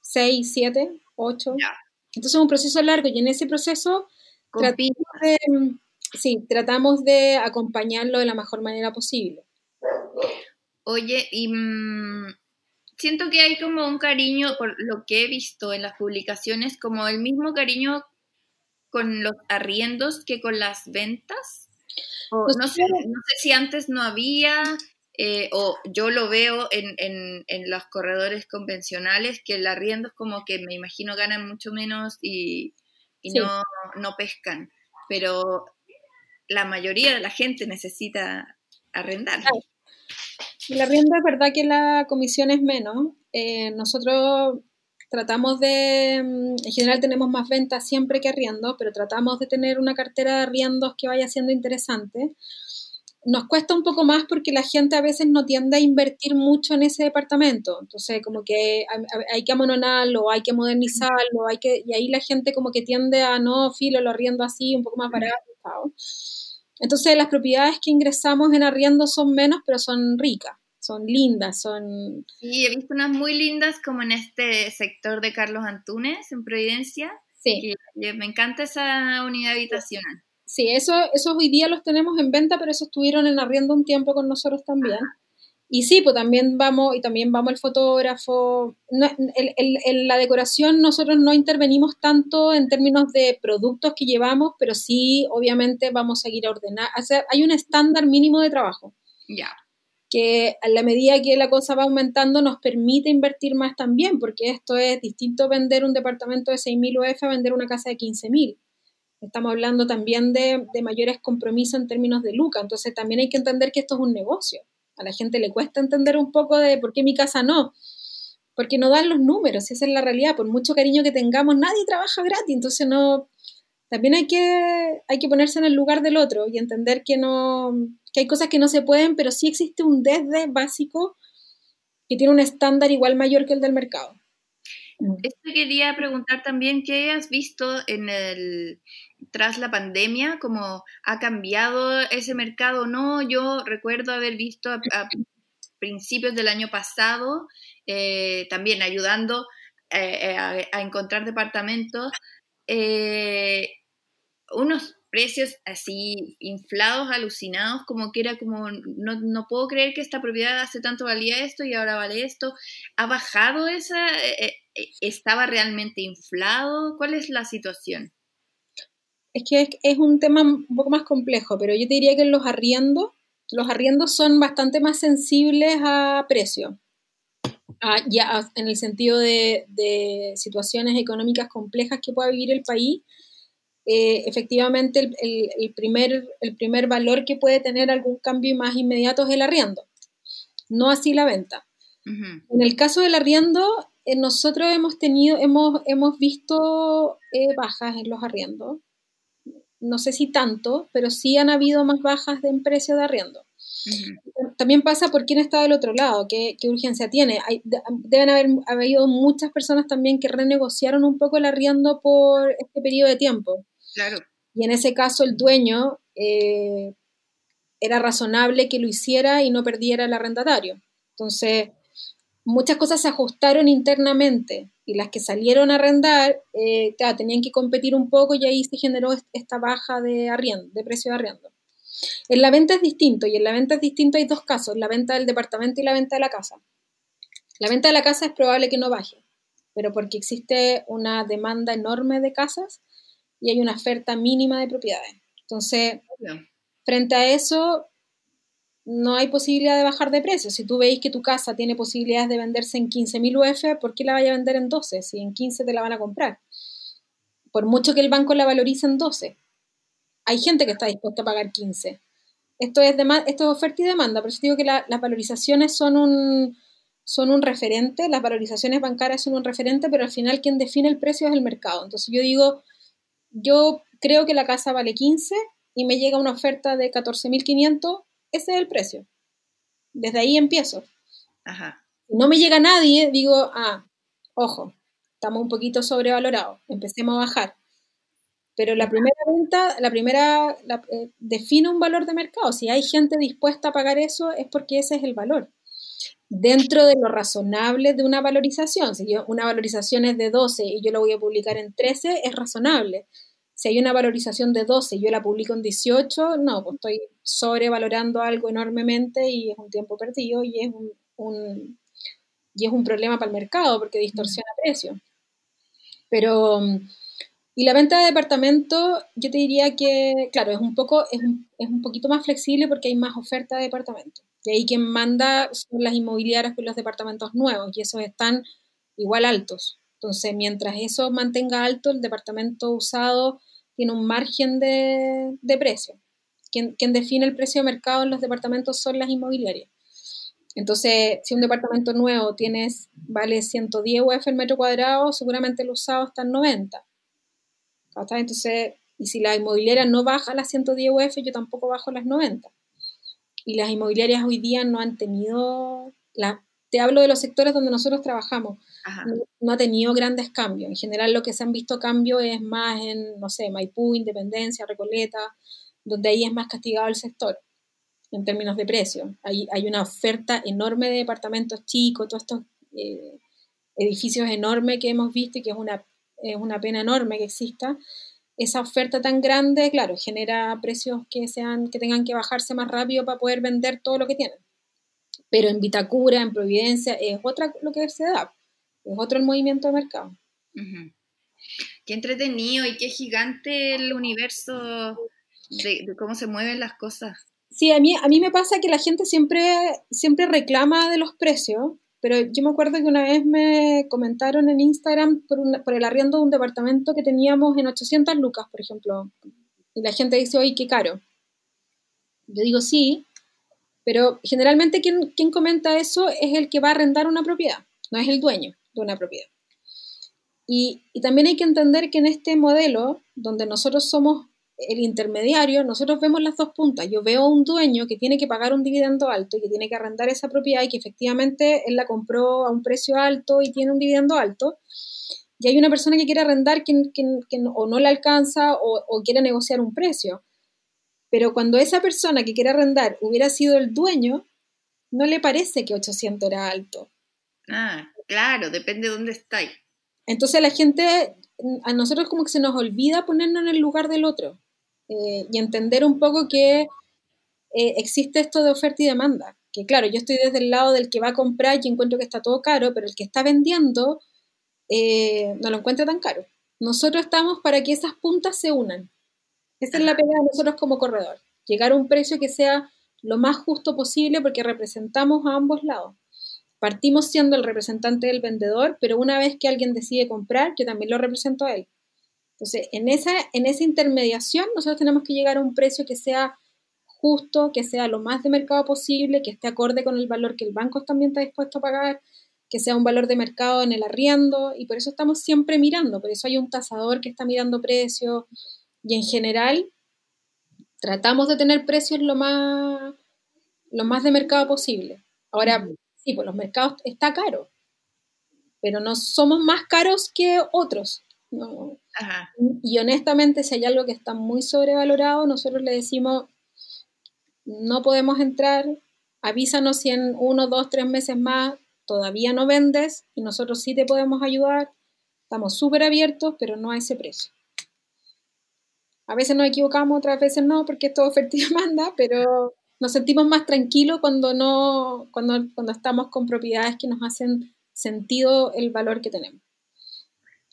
6, 7, 8. Entonces es un proceso largo y en ese proceso tratamos de, sí, tratamos de acompañarlo de la mejor manera posible. Oye, y mm, siento que hay como un cariño, por lo que he visto en las publicaciones, como el mismo cariño con los arriendos que con las ventas? Pues no, sé, no, sé, si antes no había, eh, o yo lo veo en, en, los corredores convencionales, que el arriendo es como que me imagino ganan mucho menos y, no, no pescan, pero la mayoría de la gente necesita arrendar. El arriendo es verdad que la comisión es menos. Eh, nosotros tratamos de, mm, en general tenemos más ventas siempre que arriendo, pero tratamos de tener una cartera de arriendos que vaya siendo interesante. Nos cuesta un poco más porque la gente a veces no tiende a invertir mucho en ese departamento, entonces como que hay que amononarlo, hay que modernizarlo, hay que, y ahí la gente como que tiende a no, filo, lo arriendo así, un poco más barato. Entonces las propiedades que ingresamos en arriendo son menos, pero son ricas son lindas, son... Sí, he visto unas muy lindas como en este sector de Carlos Antunes, en Providencia. Sí. me encanta esa unidad habitacional. Sí, eso, esos hoy día los tenemos en venta, pero esos estuvieron en arriendo un tiempo con nosotros también. Y sí, pues también vamos, y también vamos el fotógrafo. en, la decoración nosotros no intervenimos tanto en términos de productos que llevamos, pero sí, obviamente, vamos a seguir a ordenar. O sea, hay un estándar mínimo de trabajo. Ya que a la medida que la cosa va aumentando nos permite invertir más también, porque esto es distinto vender un departamento de 6.000 UF a vender una casa de 15.000. Estamos hablando también de, mayores compromisos en términos de lucas, entonces también hay que entender que esto es un negocio. A la gente le cuesta entender un poco de por qué mi casa no, porque no dan los números, esa es la realidad, por mucho cariño que tengamos, nadie trabaja gratis, entonces no, también hay que, hay que ponerse en el lugar del otro y entender que, no, que hay cosas que no se pueden, pero sí existe un desde básico que tiene un estándar igual mayor que el del mercado. Esto quería preguntar también, ¿qué has visto en el, tras la pandemia? ¿Cómo ha cambiado ese mercado o no? Yo recuerdo haber visto a, principios del año pasado, eh, también ayudando eh, eh, a, encontrar departamentos, unos precios así inflados, alucinados, como que era como, no, no, puedo creer que esta propiedad hace tanto valía esto y ahora vale esto. ¿Ha bajado esa? Eh, eh, ¿Estaba realmente inflado? ¿Cuál es la situación? Es que es, un tema un poco más complejo, pero yo te diría que los arriendos, los arriendos son bastante más sensibles a precio. ya en el sentido de, de situaciones económicas complejas que pueda vivir el país, eh, efectivamente el, primer, el primer valor que puede tener algún cambio más inmediato es el arriendo, no así la venta. En el caso del arriendo, eh, nosotros hemos tenido, hemos, hemos visto eh, bajas en los arriendos. No sé si tanto, pero sí han habido más bajas en precio de arriendo. También pasa por quién está del otro lado, qué, qué urgencia tiene. Hay, deben haber habido muchas personas también que renegociaron un poco el arriendo por este periodo de tiempo. Y en ese caso el dueño eh, era razonable que lo hiciera y no perdiera el arrendatario. Entonces, muchas cosas se ajustaron internamente y las que salieron a arrendar eh, tenían que competir un poco y ahí se generó esta baja de, arriendo, de precio de arriendo. En la venta es distinto y en la venta es distinto hay dos casos, la venta del departamento y la venta de la casa. La venta de la casa es probable que no baje, pero porque existe una demanda enorme de casas, y hay una oferta mínima de propiedades. Entonces, frente a eso, no hay posibilidad de bajar de precio. Si tú veis que tu casa tiene posibilidades de venderse en 15.000 UF, ¿por qué la vaya a vender en 12 si en 15 te la van a comprar? Por mucho que el banco la valorice en 12. Hay gente que está dispuesta a pagar 15. Esto es, esto es oferta y demanda, por eso digo que las valorizaciones son un, son un referente, las valorizaciones bancarias son un referente, pero al final quien define el precio es el mercado. Entonces yo digo, yo creo que la casa vale 15 y me llega una oferta de 14.500, ese es el precio. Desde ahí empiezo. Ajá. No me llega nadie, digo, ah, ojo, estamos un poquito sobrevalorados, empecemos a bajar. Pero la primera venta, la primera, eh, define un valor de mercado. Si hay gente dispuesta a pagar eso, es porque ese es el valor. Dentro de lo razonable de una valorización, si yo, una valorización es de 12 y yo lo voy a publicar en 13, es razonable si hay una valorización de 12 y yo la publico en 18, no, pues estoy sobrevalorando algo enormemente y es un tiempo perdido y es un, y es un problema para el mercado porque distorsiona precio. Pero, y la venta de departamento, yo te diría que, claro, es un, poco, es un, es un poquito más flexible porque hay más oferta de departamento. Y ahí quien manda son las inmobiliarias con los departamentos nuevos y esos están igual altos. Entonces, mientras eso mantenga alto, el departamento usado tiene un margen de, precio. Quien, define el precio de mercado en los departamentos son las inmobiliarias. Entonces, si un departamento nuevo tienes, vale 110 UF el metro cuadrado, seguramente el usado está en 90. Entonces, y si la inmobiliaria no baja las 110 UF, yo tampoco bajo las 90. Y las inmobiliarias hoy día no han tenido, la, te hablo de los sectores donde nosotros trabajamos, no, ha tenido grandes cambios. En general lo que se han visto cambios es más en, no sé, Maipú, Independencia, Recoleta, donde ahí es más castigado el sector en términos de precio. Hay, hay una oferta enorme de departamentos chicos, todos estos eh, edificios enormes que hemos visto y que es una, es una pena enorme que exista. Esa oferta tan grande, claro, genera precios que, sean, que tengan que bajarse más rápido para poder vender todo lo que tienen. Pero en Vitacura, en Providencia, es otra lo que se da es otro el movimiento de mercado. Qué entretenido y qué gigante el universo de, cómo se mueven las cosas. Sí, a mí, a mí me pasa que la gente siempre, siempre reclama de los precios, pero yo me acuerdo que una vez me comentaron en Instagram por, por el arriendo de un departamento que teníamos en 800 lucas, por ejemplo, y la gente dice, oye, qué caro. Yo digo, sí, pero generalmente quien, quien comenta eso es el que va a arrendar una propiedad, no es el dueño de una propiedad. Y, y también hay que entender que en este modelo, donde nosotros somos el intermediario, nosotros vemos las dos puntas. Yo veo a un dueño que tiene que pagar un dividendo alto y que tiene que arrendar esa propiedad y que efectivamente él la compró a un precio alto y tiene un dividendo alto. Y hay una persona que quiere arrendar que, o no le alcanza o, o, quiere negociar un precio. Pero cuando esa persona que quiere arrendar hubiera sido el dueño, no le parece que 800 era alto. Ah, claro, depende de dónde estáis. Entonces la gente, a nosotros como que se nos olvida ponernos en el lugar del otro. Eh, y entender un poco que eh, existe esto de oferta y demanda. Que claro, yo estoy desde el lado del que va a comprar y encuentro que está todo caro, pero el que está vendiendo eh, no lo encuentra tan caro. Nosotros estamos para que esas puntas se unan. Esa es la pega de nosotros como corredor. Llegar a un precio que sea lo más justo posible porque representamos a ambos lados. Partimos siendo el representante del vendedor, pero una vez que alguien decide comprar, yo también lo represento a él. Entonces, en esa, en esa intermediación, nosotros tenemos que llegar a un precio que sea justo, que sea lo más de mercado posible, que esté acorde con el valor que el banco también está dispuesto a pagar, que sea un valor de mercado en el arriendo, y por eso estamos siempre mirando, por eso hay un tasador que está mirando precios, y en general tratamos de tener precios lo más, lo más de mercado posible. Ahora, sí, pues los mercados está caro, pero no somos más caros que otros. Y honestamente, si hay algo que está muy sobrevalorado, nosotros le decimos, no podemos entrar, avísanos si en uno, dos, tres meses más todavía no vendes y nosotros sí te podemos ayudar. Estamos súper abiertos, pero no a ese precio. A veces nos equivocamos, otras veces no, porque es todo oferta y demanda, pero nos sentimos más tranquilos cuando, no, cuando, cuando estamos con propiedades que nos hacen sentido el valor que tenemos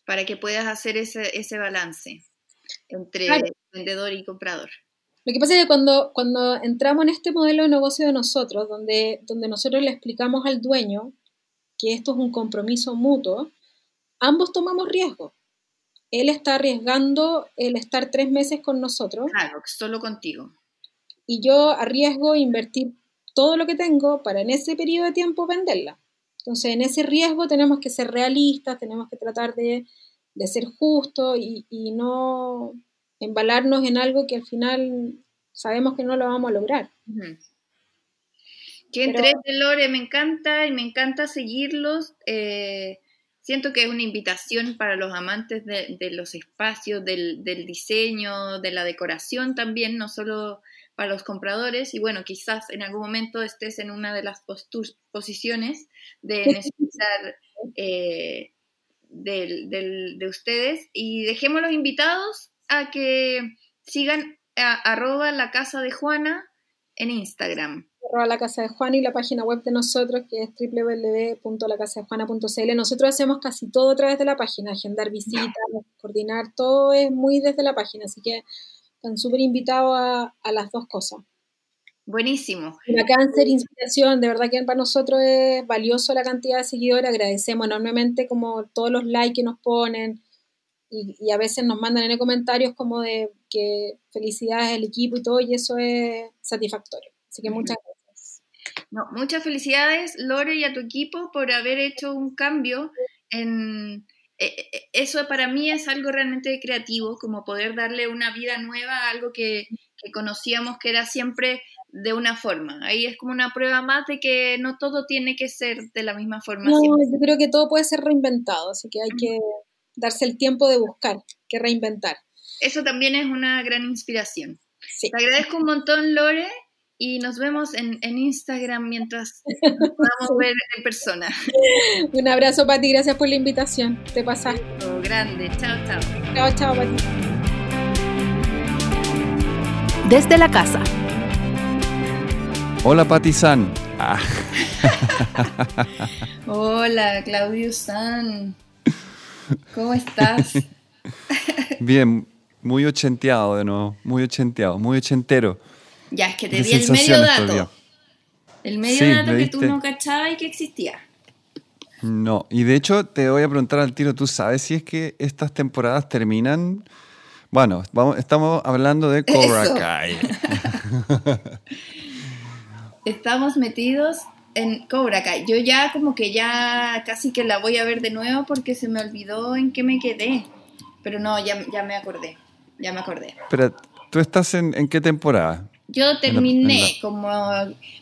para que puedas hacer ese, ese balance entre vendedor y comprador. Lo que pasa es que cuando, cuando entramos en este modelo de negocio de nosotros, donde, donde nosotros le explicamos al dueño que esto es un compromiso mutuo, ambos tomamos riesgo. Él está arriesgando el estar tres meses con nosotros. Claro, solo contigo. Y yo arriesgo invertir todo lo que tengo para en ese periodo de tiempo venderla. Entonces, en ese riesgo tenemos que ser realistas, tenemos que tratar de, ser justos y, no embalarnos en algo que al final sabemos que no lo vamos a lograr. Qué entre Lore, me encanta y me encanta seguirlos. Eh, siento que es una invitación para los amantes de, los espacios, del, del, diseño, de la decoración también, no solo para los compradores y bueno, quizás en algún momento estés en una de las posiciones de necesitar eh, de ustedes y dejemos los invitados a que sigan a, arroba la casa de Juana en Instagram. Arroba la casa de Juana y la página web de nosotros que es www.lacasadejuana.cl. Nosotros hacemos casi todo a través de la página, agendar visitas, coordinar, todo es muy desde la página, así que están súper invitados a, las dos cosas. Buenísimo. La cáncer, inspiración, de verdad que para nosotros es valioso la cantidad de seguidores, agradecemos enormemente como todos los likes que nos ponen y, a veces nos mandan en comentarios como de que felicidades al equipo y todo y eso es satisfactorio. Así que muchas gracias. No, muchas felicidades Lore y a tu equipo por haber hecho un cambio en eso para mí es algo realmente creativo, como poder darle una vida nueva a algo que, conocíamos que era siempre de una forma. Ahí es como una prueba más de que no todo tiene que ser de la misma forma. No, yo creo que todo puede ser reinventado, así que hay que darse el tiempo de buscar, que reinventar. Eso también es una gran inspiración. Te agradezco un montón, Lore y nos vemos en, Instagram mientras podamos ver en persona. Un abrazo, Pati, gracias por la invitación. Te pasaste. Grande, chao, chao. Chao, chao, Pati. Desde la casa. Hola, Pati San. Ah. Hola, Claudio San. ¿Cómo estás? Bien, muy ochenteado de nuevo, muy ochenteado, muy ochentero. Ya, es que te di el medio dato. El medio dato que tú no cachabas y que existía. No, y de hecho te voy a preguntar al tiro, ¿tú sabes si es que estas temporadas terminan? Bueno, vamos, estamos hablando de Cobra Kai. estamos metidos en Cobra Kai. Yo ya como que ya casi que la voy a ver de nuevo porque se me olvidó en qué me quedé. Pero no, ya, ya me acordé. Ya me acordé. Pero, ¿tú estás en, en qué temporada? Yo terminé como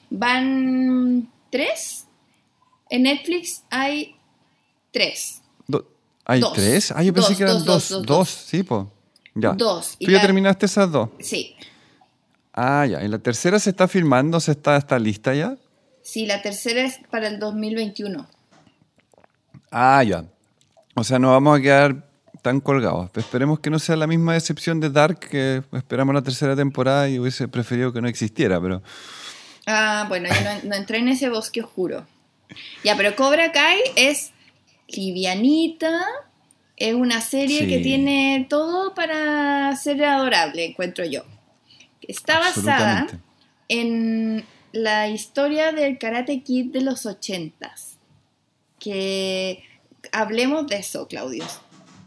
van tres. En Netflix hay tres. Do- ¿Hay Dos. tres? Ah, yo pensé Dos, que eran dos, dos. sí, pues. Ya. Dos. Y ¿Tú ya la- terminaste esas dos? Sí. Ah, ya. ¿Y la tercera se está filmando? ¿Se está, está lista ya? Sí, la tercera es para el 2021. Ah, ya. O sea, no vamos a quedar tan colgados. Esperemos que no sea la misma decepción de Dark que esperamos la tercera temporada y hubiese preferido que no existiera, pero Ah, bueno, yo no, no entré en ese bosque oscuro. Ya, pero Cobra Kai es livianita, es una serie Sí. que tiene todo para ser adorable, encuentro yo. Está basada en la historia del Karate Kid de los ochentas. Que hablemos de eso, Claudio.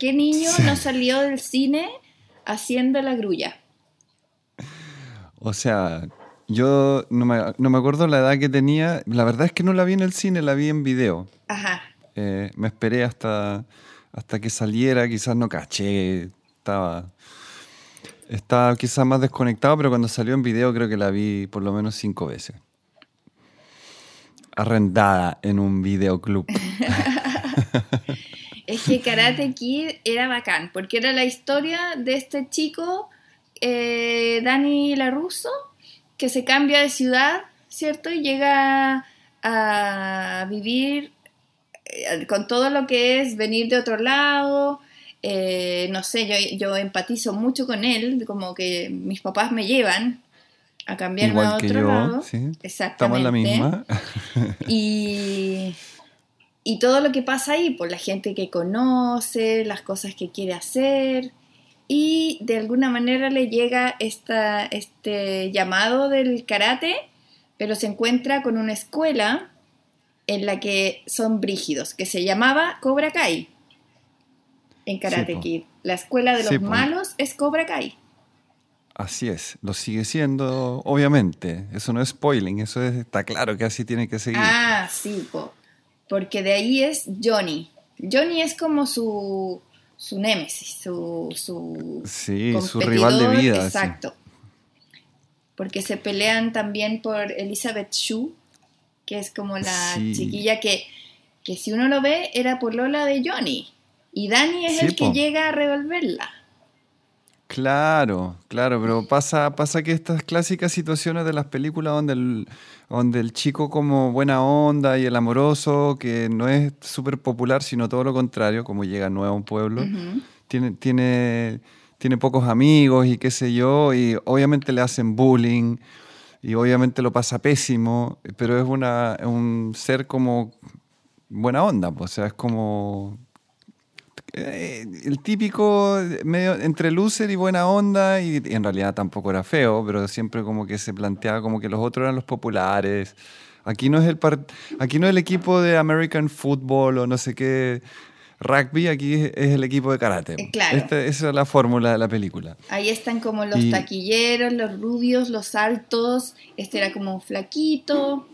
¿Qué niño no salió del cine haciendo la grulla? O sea, yo no me, no me acuerdo la edad que tenía. La verdad es que no la vi en el cine, la vi en video. Ajá. Eh, me esperé hasta, hasta que saliera, quizás no caché, estaba, estaba quizás más desconectado, pero cuando salió en video creo que la vi por lo menos cinco veces. Arrendada en un videoclub. Es que Karate Kid era bacán, porque era la historia de este chico, eh, Dani LaRusso, que se cambia de ciudad, ¿cierto? Y llega a vivir eh, con todo lo que es venir de otro lado. eh, no sé, yo, yo empatizo mucho con él, como que mis papás me llevan a cambiarme a otro que yo, lado. sí. Exactamente. Estamos en la misma. Y, y todo lo que pasa ahí, por la gente que conoce, las cosas que quiere hacer. Y de alguna manera le llega esta, este llamado del karate, pero se encuentra con una escuela en la que son brígidos, que se llamaba Cobra Kai en Karate. Kid. La escuela de los Sí, malos es Cobra Kai. Así es, lo sigue siendo, obviamente. Eso no es spoiling, eso es- está claro que así tiene que seguir. Ah, sí, po. Porque de ahí es Johnny. Johnny es como su, su némesis, su, su sí, su rival de vida. sí. Exacto. Porque se pelean también por Elizabeth Shue, que es como la Sí. chiquilla que, que si uno lo ve era por Lola de Johnny. Y Danny es el que llega a revolverla. Claro, claro, pero pasa, pasa que estas clásicas situaciones de las películas donde el, donde el chico como buena onda y el amoroso, que no es súper popular, sino todo lo contrario, como llega nuevo a un pueblo, tiene, tiene, tiene pocos amigos y qué sé yo, y obviamente le hacen bullying y obviamente lo pasa pésimo, pero es una, un ser como buena onda, pues, o sea, es como eh, el típico medio entre loser y buena onda y, y en realidad tampoco era feo, pero siempre como que se planteaba como que los otros eran los populares. Aquí no es el aquí no es el equipo de American Football o no sé qué rugby, aquí es, el equipo de karate. Eh, claro. Esta- esa es la fórmula de la película. Ahí están como los Y- taquilleros, los rubios, los altos. Este era como flaquito.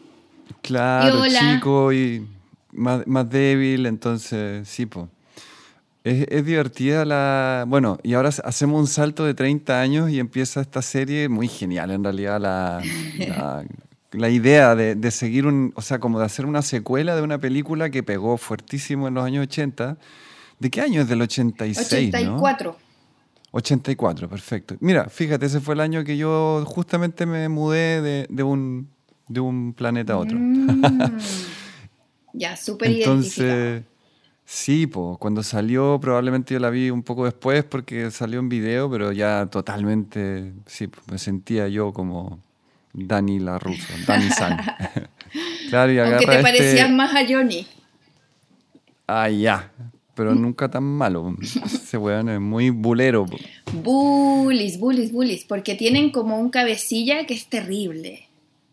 Claro, Viola. chico y más, más débil, entonces sí, po. Es, es divertida la... Bueno, y ahora hacemos un salto de 30 años y empieza esta serie muy genial, en realidad, la, la, la idea de, de seguir un... O sea, como de hacer una secuela de una película que pegó fuertísimo en los años 80. ¿De qué año es del 86, no? 84. 84, perfecto. Mira, fíjate, ese fue el año que yo justamente me mudé de, de un, de un planeta a otro. Mm. ya, súper. Entonces, sí, po, cuando salió, probablemente yo la vi un poco después porque salió en video, pero ya totalmente, sí, po, me sentía yo como Dani la ruso, Dani San. claro, y agarra Aunque te este... parecías más a Johnny. Ah, ya, pero nunca tan malo. Ese weón es muy bulero. po. Bullies, bullies, bullies. Porque tienen como un cabecilla que es terrible.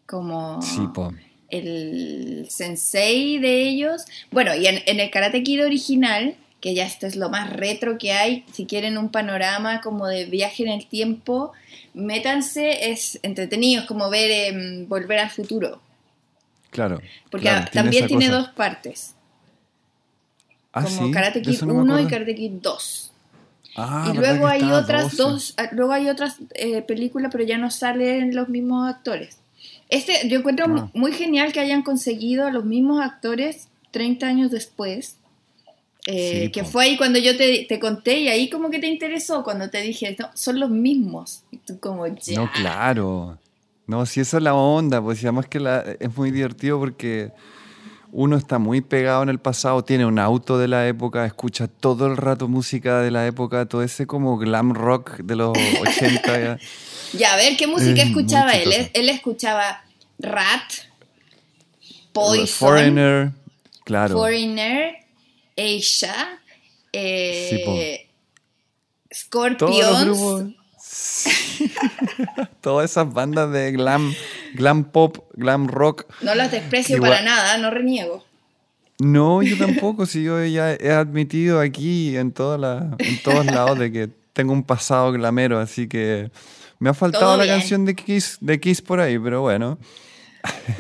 Como Sí, po. El sensei de ellos. Bueno, y en, en el Karate Kid original, que ya esto es lo más retro que hay, si quieren un panorama como de viaje en el tiempo, métanse, es entretenido, es como ver em, Volver al Futuro. Claro. Porque claro, tiene también tiene cosa. dos partes. Ah, como sí, Karate Kid eso no me 1 y. Karate Kid 2. Ah, y ¿verdad luego que hay otras 12? dos, ah, luego hay otras eh, películas, pero ya no salen los mismos actores. Este, yo encuentro Ah. muy genial que hayan conseguido a los mismos actores 30 años después. eh, Sí, que po. fue ahí cuando yo te, te conté y ahí como que te interesó cuando te dije, "No, son los mismos. Y tú como, ya. No, claro. No, si esa es la onda, pues y además que la- es muy divertido porque uno está muy pegado en el pasado, tiene un auto de la época, escucha todo el rato música de la época, todo ese como glam rock de los 80. Ya. A ver, ¿qué música Es escuchaba él? Él escuchaba Rat, Poison, Foreigner, claro. Foreigner, Asia, eh, Sí, Scorpions. Todas esas bandas de glam, glam pop, glam rock. No los desprecio Igual- para nada, no reniego. No, yo tampoco, si yo ya he admitido aquí en, toda la- en todos lados de que tengo un pasado glamero, así que me ha faltado Todo la bien. canción de Kiss, de Kiss por ahí, pero bueno.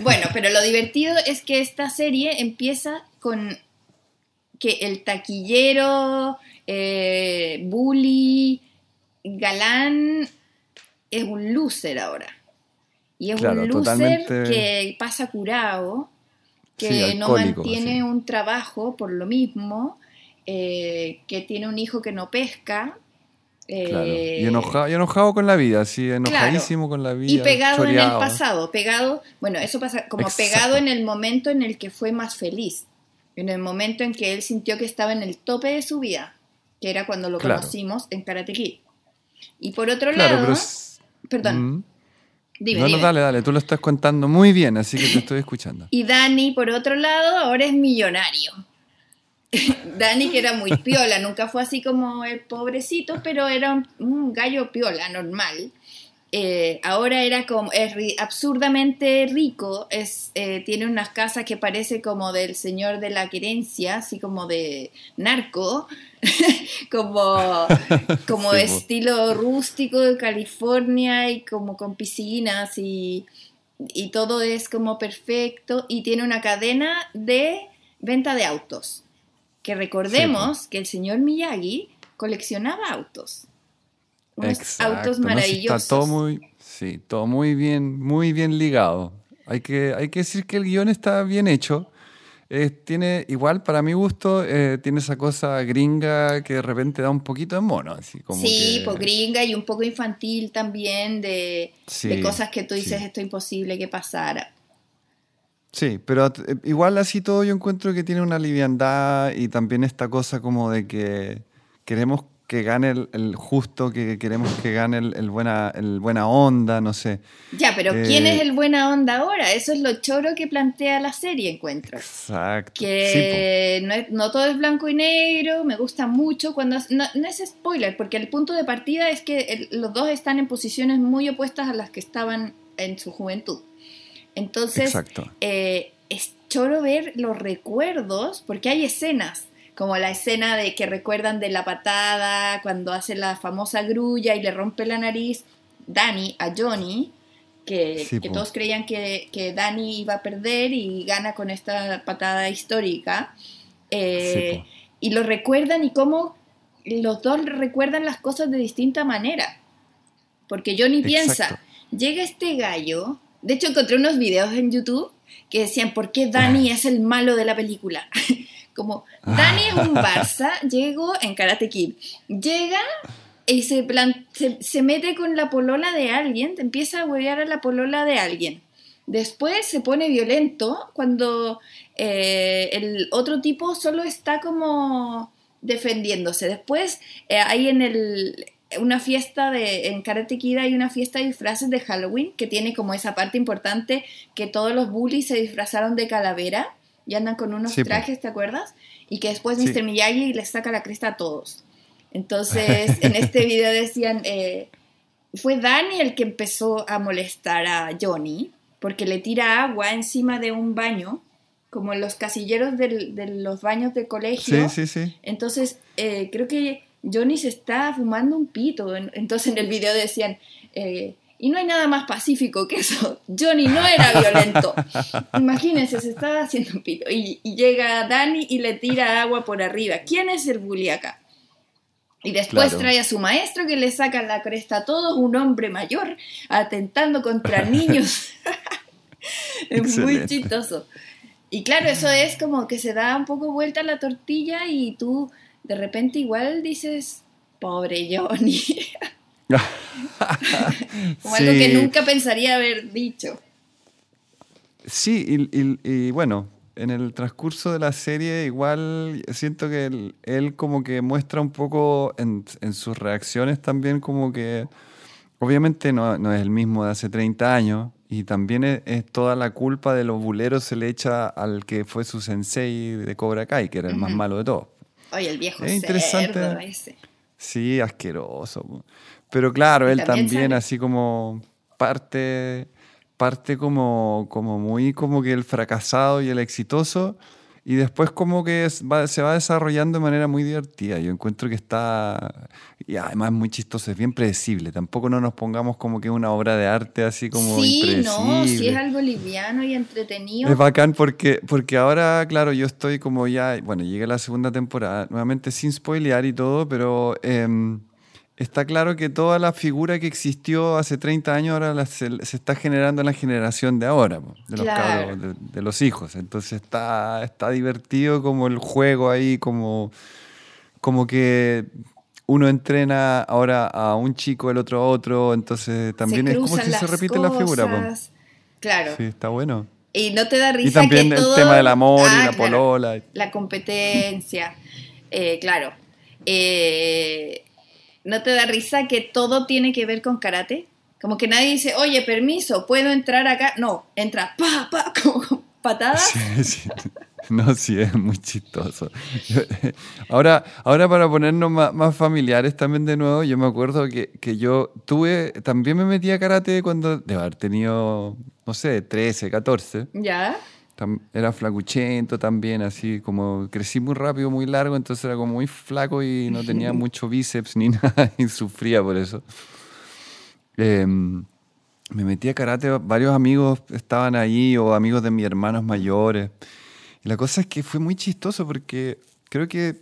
Bueno, pero lo divertido es que esta serie empieza con que el taquillero, eh, bully, galán, es un loser ahora. Y es Claro, un loser totalmente- que pasa curado, que Sí, no mantiene sí. un trabajo por lo mismo, eh, que tiene un hijo que no pesca. Claro. eh, Y enojado, y enojado con la vida, así, enojadísimo con la vida. y pegado en el pasado, pegado, bueno, eso pasa como Exacto. pegado en el momento en el que fue más feliz, en el momento en que él sintió que estaba en el tope de su vida, que era cuando lo Claro. conocimos en Karate Kid. Y por otro lado, pero es- perdón, Mm. dime, no, no, dime. dale, dale, tú lo estás contando muy bien, así que te estoy escuchando. Y Dani, por otro lado, ahora es millonario. Dani, que era muy piola, nunca fue así como el pobrecito, pero era un, un gallo piola, normal. Eh, ahora era como, es ri- absurdamente rico, es, eh, tiene unas casas que parece como del señor de la querencia, así como de narco, como, como Sí, po. estilo rústico de California y como con piscinas y, y todo es como perfecto y tiene una cadena de venta de autos. Que recordemos que el señor Miyagi coleccionaba autos. Unos Exacto, autos no, sí, maravillosos. Está todo muy, sí, todo muy bien, muy bien ligado. Hay que, hay que decir que el guion está bien hecho. Eh, tiene, igual para mi gusto, eh, tiene esa cosa gringa que de repente da un poquito de mono. Así como sí, que- pues gringa y un poco infantil también de, Sí, de cosas que tú dices sí. esto es imposible que pasara. Sí, pero eh, igual así todo yo encuentro que tiene una liviandad y también esta cosa como de que queremos que gane el, el justo, que queremos que gane el, el buena, el buena onda, no sé. Ya, pero ¿quién Eh, es el buena onda ahora? Eso es lo choro que plantea la serie, encuentro. Exacto. Sí, que no, es- no todo es blanco y negro, me gusta mucho cuando... No, no es spoiler, porque el punto de partida es que el- los dos están en posiciones muy opuestas a las que estaban en su juventud. Entonces, eh, es choro ver los recuerdos, porque hay escenas, como la escena de que recuerdan de la patada, cuando hace la famosa grulla y le rompe la nariz Danny a Johnny, que, Sí, que po. todos creían que, que Danny iba a perder y gana con esta patada histórica. Eh, Sí, y lo recuerdan y cómo los dos recuerdan las cosas de distinta manera. Porque Johnny piensa, llega este gallo, de hecho encontré unos videos en YouTube que decían, ¿por qué Danny es el malo de la película? Como, Danny es un Barça, llegó en Karate Kid, llega y se, se, se mete con la polola de alguien, empieza a huevear a la polola de alguien. Después se pone violento cuando eh, el otro tipo solo está como defendiéndose. Después eh, hay en el una fiesta de en Karate Kid hay una fiesta de disfraces de Halloween que tiene como esa parte importante que todos los bullies se disfrazaron de calavera y andan con unos Sí, trajes, ¿te acuerdas? Y que después Sí. Mr. Miyagi les saca la cresta a todos. Entonces, en este video decían, eh, fue Danny el que empezó a molestar a Johnny porque le tira agua encima de un baño, como en los casilleros del- de los baños de colegio. Sí, sí, sí. Entonces, eh, creo que Johnny se está fumando un pito. En- Entonces, en el video decían, eh, Y no hay nada más pacífico que eso. Johnny no era violento. Imagínense, se estaba haciendo un pito. Y, llega Dani y le tira agua por arriba. ¿Quién es el bully acá? Y después trae a su maestro que le saca la cresta a todos, un hombre mayor, atentando contra niños. es muy chistoso. Y claro, eso es como que se da un poco vuelta la tortilla y tú de repente igual dices, pobre Johnny. Como algo que nunca pensaría haber dicho. Sí, y, bueno, en el transcurso de la serie igual siento que él, como que muestra un poco en, sus reacciones también como que obviamente no, es el mismo de hace 30 años y también es, toda la culpa de los buleros se le echa al que fue su sensei de Cobra Kai, que era el más malo de todos. Oye, el viejo es interesante. ese. Sí, asqueroso. Pero claro, él también, así como parte, parte como, como muy como que el fracasado y el exitoso, y después como que se va desarrollando de manera muy divertida. Yo encuentro que está, y además muy chistoso, es bien predecible. Tampoco no nos pongamos como que es una obra de arte así como sí, no, sí es algo liviano y entretenido. Es bacán porque, porque ahora, claro, yo estoy como ya, bueno, llega la segunda temporada, nuevamente sin spoilear y todo, pero... Em, está claro que toda la figura que existió hace 30 años ahora se, está generando en la generación de ahora, de los, de, los hijos. Entonces está, está divertido como el juego ahí, como, como que uno entrena ahora a un chico, el otro a otro, entonces también es como si se repite la figura. Claro. Sí, está bueno. Y no te da risa. Y también el tema del amor y ah, la polola. La competencia. Eh, claro. Eh, ¿No te da risa que todo tiene que ver con karate? Como que nadie dice, oye, permiso, ¿puedo entrar acá? No, entra, pa, pa, como patadas. Sí, sí. No, sí, es muy chistoso. Ahora, ahora para ponernos más, familiares también de nuevo, yo me acuerdo que, que, yo tuve, también me metí a karate cuando, de haber tenido, no sé, 13, 14. ¿Ya? Era flacuchento también, así como crecí muy rápido, muy largo, entonces era como muy flaco y no tenía mucho bíceps ni nada y sufría por eso. Em, me metí a karate, varios amigos estaban ahí o amigos de mis hermanos mayores. Y la cosa es que fue muy chistoso porque creo que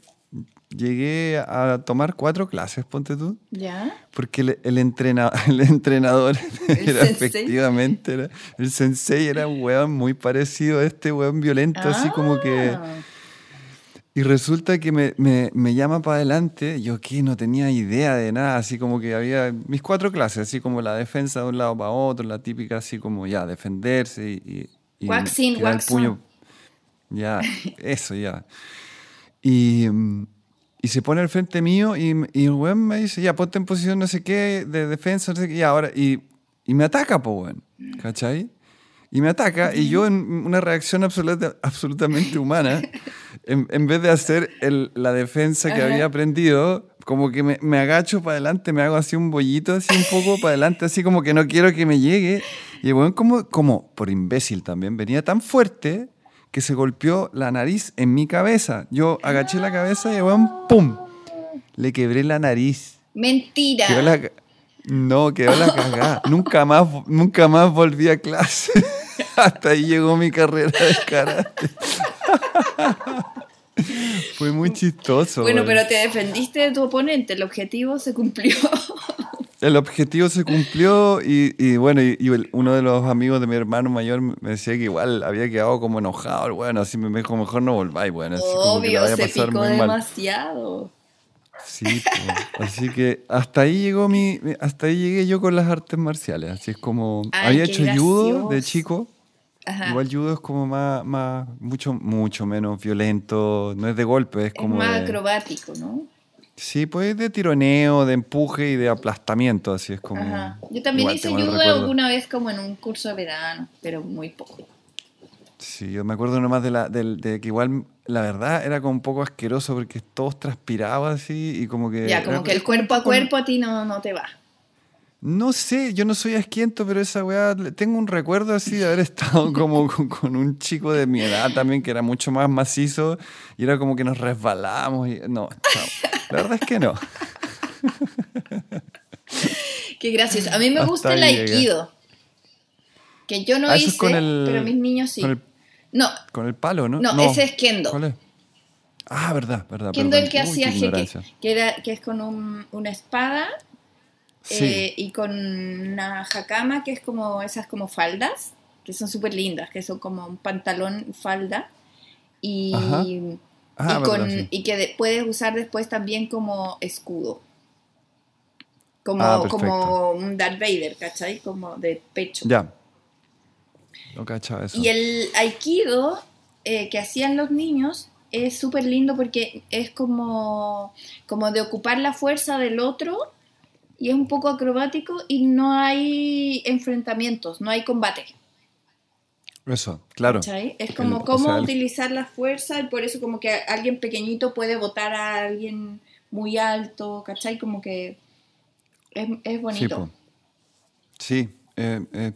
llegué a tomar cuatro clases, ponte tú. ¿Ya? Porque el, el, el entrenador era efectivamente, el sensei era un weón muy parecido a este weón violento, así como que... Ah. Y resulta que me, me, me llama para adelante, yo aquí no tenía idea de nada, así como que había mis cuatro clases, así como la defensa de un lado para otro, la típica así como ya, defenderse y... y, waxing, el puño. Ya, eso ya. Y... Y se pone al frente mío y, y el weón me dice, ya, ponte en posición no sé qué, de defensa, no sé qué, y ahora, y, y me ataca, po, weón, ¿cachai? Y me ataca, y yo en una reacción absoluta, absolutamente humana, en, en, vez de hacer el, la defensa que había aprendido, como que me, me, agacho para adelante, me hago así un bollito, así un poco para adelante, así como que no quiero que me llegue. Y el weón como, como, por imbécil también, venía tan fuerte que se golpeó la nariz en mi cabeza. Yo agaché la cabeza y weón, ¡pum! Le quebré la nariz. Mentira. No, quedó la cagada. nunca, más, nunca más volví a clase. Hasta ahí llegó mi carrera de karate. Fue muy chistoso. Bueno, pero te defendiste de tu oponente, el objetivo se cumplió. El objetivo se cumplió y, bueno, y, uno de los amigos de mi hermano mayor me decía que igual había quedado como enojado, bueno, así me dijo, mejor no volváis, bueno. Así Obvio, se picó demasiado. Sí, así que hasta ahí llegó mi, hasta ahí llegué yo con las artes marciales, así es como, había hecho judo de chico, Igual judo es como más, más, mucho, mucho menos violento, no es de golpe, es como... más acrobático, ¿no? Sí, pues de tironeo, de empuje y de aplastamiento, así es como... Yo también hice judo alguna vez como en un curso de verano, pero muy poco. Sí, yo me acuerdo nomás de, la, de, que igual la verdad era como un poco asqueroso porque todos transpiraban así y como que... Ya, como que el cuerpo a cuerpo a ti no, no te va. No sé, yo no soy asquiento, pero esa weá, tengo un recuerdo así de haber estado como con, un chico de mi edad también que era mucho más macizo y era como que nos resbalamos y no, La verdad es que no. Qué gracioso. A mí me Hasta gusta el aikido. Que yo no Ah, hice, es con el- pero mis niños sí. con el- No, Con el palo, ¿no? no, ese es kendo. ¿Cuál es? Ah, verdad, verdad. Kendo perdón. el que Uy, hacía jeque, que, era, que es con un- una espada Sí. eh, y con una hakama, que es como esas como faldas, que son súper lindas, que son como un pantalón falda. Y, Ajá. Ah, y, con- verdad, sí. y que de- puedes usar después también como escudo. Como, Ah, como un Darth Vader, ¿cachai? Como de pecho. Ya. No eso. Y el aikido eh, que hacían los niños es súper lindo porque es como, como de ocupar la fuerza del otro y es un poco acrobático y no hay enfrentamientos, no hay combate. Eso, claro. ¿cachai? Es El- como o cómo sea, el- utilizar la fuerza y por eso como que alguien pequeñito puede botar a alguien muy alto, ¿cachai? Como que es, es Sí, bonito. po. Sí, eh, eh,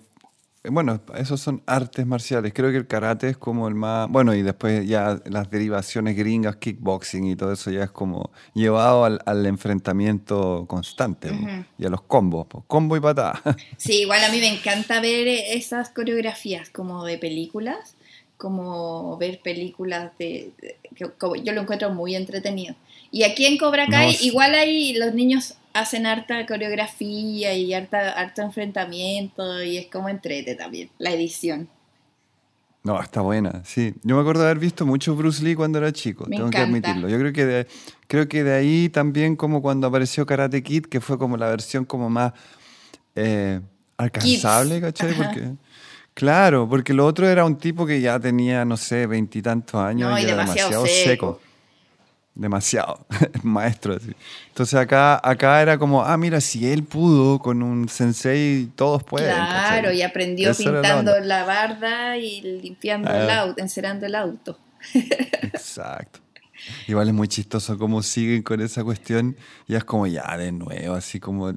bueno, esos son artes marciales. Creo que el karate es como el más. Bueno, y después ya las derivaciones gringas, kickboxing y todo eso ya es como llevado al, al enfrentamiento constante y a los combos, combo y patada. Sí, igual a mí me encanta ver eh, esas coreografías como de películas, como ver películas de... de- que- como- yo lo encuentro muy entretenido. Y aquí en Cobra Kai No, igual ahí los niños hacen harta coreografía y harta, harto enfrentamiento y es como entrete también, la edición. No, está buena, sí. Yo me acuerdo de haber visto mucho Bruce Lee cuando era chico, Me tengo que admitirlo. Yo creo que de, creo que de ahí también como cuando apareció Karate Kid, que fue como la versión como más eh, alcanzable, ¿cachai? Ajá. Porque, claro, porque lo otro era un tipo que ya tenía, no sé, veintitantos años No, y y era demasiado demasiado, seco. seco. Demasiado, maestro. así. Entonces acá, acá era como, ah, mira, si él pudo con un sensei, todos pueden. claro, ¿cachai? y aprendió la pintando la barda y limpiando el auto, encerando el auto. Exacto. Igual es muy chistoso cómo siguen con esa cuestión y es como ya de nuevo, así como...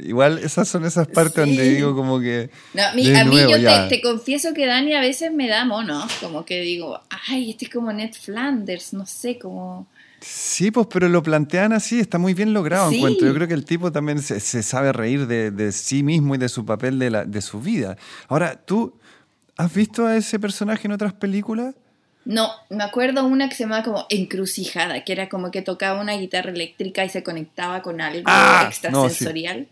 Igual esas son esas partes Sí. donde digo como que... No, a mí, de a mí nuevo, yo te, te confieso que Dani a veces me da monos, como que digo, ay, este es como Ned Flanders, no sé, como... Sí, pues, pero lo plantean así, está muy bien logrado, Sí. encuentro. Yo creo que el tipo también se, se sabe reír de, de sí mismo y de su papel de, la, de su vida. Ahora, ¿tú has visto a ese personaje en otras películas? No, me acuerdo una que se llamaba como Encrucijada, que era como que tocaba una guitarra eléctrica y se conectaba con algo Ah, no, sí. extrasensorial.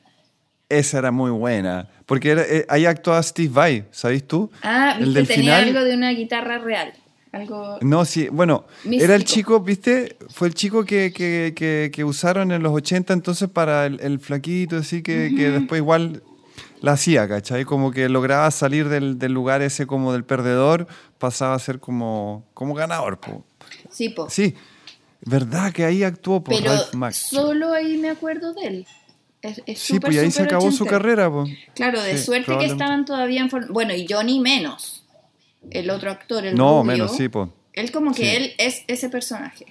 Esa era muy buena, porque era- eh, ahí actuaba Steve Vai, ¿sabes tú? Ah, El del tenía final- algo de una guitarra real. Algo... No, sí, bueno, Místico. era el chico, ¿viste? Fue el chico que, que, que, que usaron en los 80 entonces para el, el flaquito, así que, que después igual la hacía, ¿cachai? Como que lograba salir del, del lugar ese como del perdedor, pasaba a ser como, como ganador. po. Sí, po. Sí, verdad que ahí actuó por Pero Ralph Macchio. solo ahí me acuerdo de él. Es, es Sí, pues y ahí se acabó su carrera. po. Claro, de Sí, suerte que estaban todavía en forma. Bueno, y Johnny menos. El otro actor, el No, rubio. menos, sí, pues. Él como que Sí. él es ese personaje.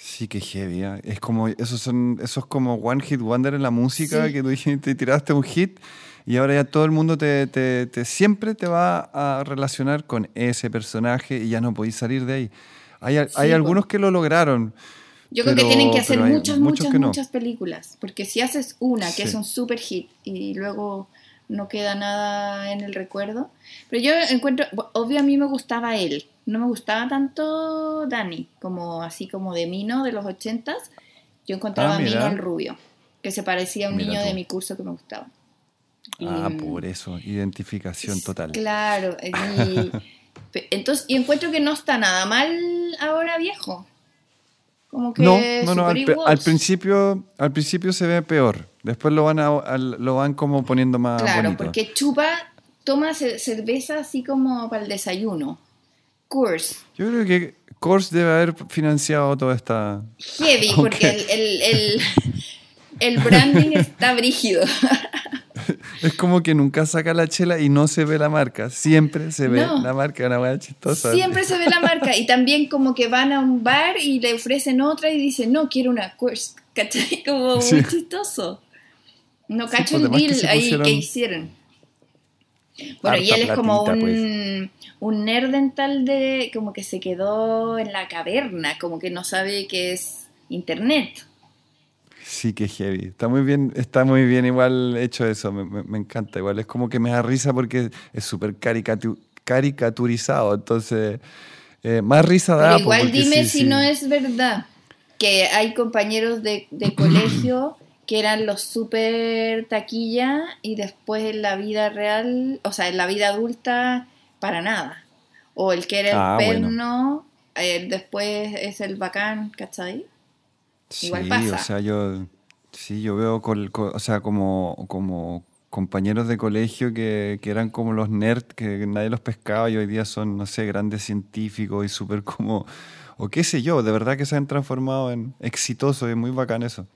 Sí, que heavy. ¿eh? Es como, esos son, esos como one hit wonder en la música, Sí. que tú te tiraste un hit y ahora ya todo el mundo te, te- te- siempre te va a relacionar con ese personaje y ya no podéis salir de ahí. Hay, hay algunos que lo lograron. Yo creo que tienen que hacer muchas, muchas, no. muchas películas. Porque si haces una que Sí. es un super hit y luego no queda nada en el recuerdo. Pero yo encuentro, obvio a mí me gustaba él. No me gustaba tanto Dani, como así como de Mino de los ochentas. Yo encontraba Ah, a Mino el rubio, que se parecía a un Mira niño tú. de mi curso que me gustaba. Y, Ah, por eso, identificación total. Claro, y, pe- entonces, y encuentro que no está nada mal ahora viejo. Como que No, no, al principio, al principio se ve peor. Después lo van, a, al- lo van como poniendo más Claro, bonito. porque chupa, toma ce- cerveza así como para el desayuno. Course. Yo creo que Kors debe haber financiado toda esta... Heavy, porque el, el, el, el branding está brígido. Es como que nunca saca la chela y no se ve la marca. Siempre se ve No. la marca, una chistosa. Siempre se ve la marca. Y también como que van a un bar y le ofrecen otra y dicen, no, quiero una Course. ¿Cachai? Como Sí. muy chistoso. No cacho pues, el que deal se ahí que hicieron. Bueno, y él es como platita, pues. un, un nerd dental de como que se quedó en la caverna, como que no sabe qué es internet. Sí, que heavy. Está muy bien, está muy bien igual hecho eso, me, me- me encanta. Igual es como que me da risa porque es súper caricatu- caricaturizado, entonces eh, más risa da. Pero igual dime sí, si sí. no es verdad que hay compañeros de, de colegio que eran los super taquilla y después en la vida real, o sea, en la vida adulta, para nada. O el que era el Ah, bueno. perno, eh, después es el bacán, ¿cachai? igual sí, pasa. o sea, yo, sí, yo veo col- o sea, como, como compañeros de colegio que, que eran como los nerds, que nadie los pescaba y hoy día son, no sé, grandes científicos y súper como, o qué sé yo, de verdad que se han transformado en exitosos y es muy bacán eso.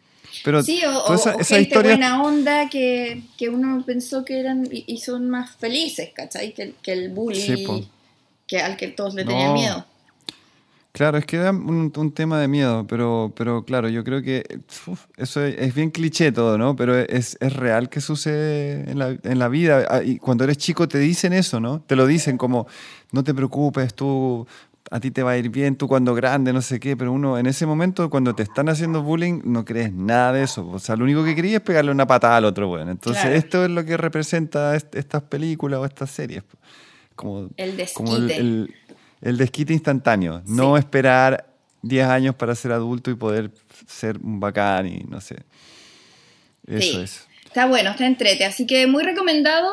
Pero Sí, o, o- esa, o esa gente historia, buena onda que, que uno pensó que eran y, y son más felices, ¿cachai? Que, el- que el bully Sí, que al que todos le tenían No. miedo. claro, es que da un, un tema de miedo, pero, pero claro, yo creo que uf, eso es, es bien cliché todo, ¿no? Pero es, es real que sucede en la, en la vida. Ah, Y cuando eres chico te dicen eso, ¿no? Te lo dicen como, no te preocupes, tú, a ti te va a ir bien, tú cuando grande, no sé qué, pero uno en ese momento cuando te están haciendo bullying no crees nada de eso. O sea, lo único que querías es pegarle una patada al otro, bueno. Entonces Claro. esto es lo que representa est- estas películas o estas series. Como, El como el, desquite. el- el desquite instantáneo. No esperar 10 años para ser adulto y poder ser un bacán y no sé. Eso Sí. es. Está bueno, está entrete. Así que muy recomendado.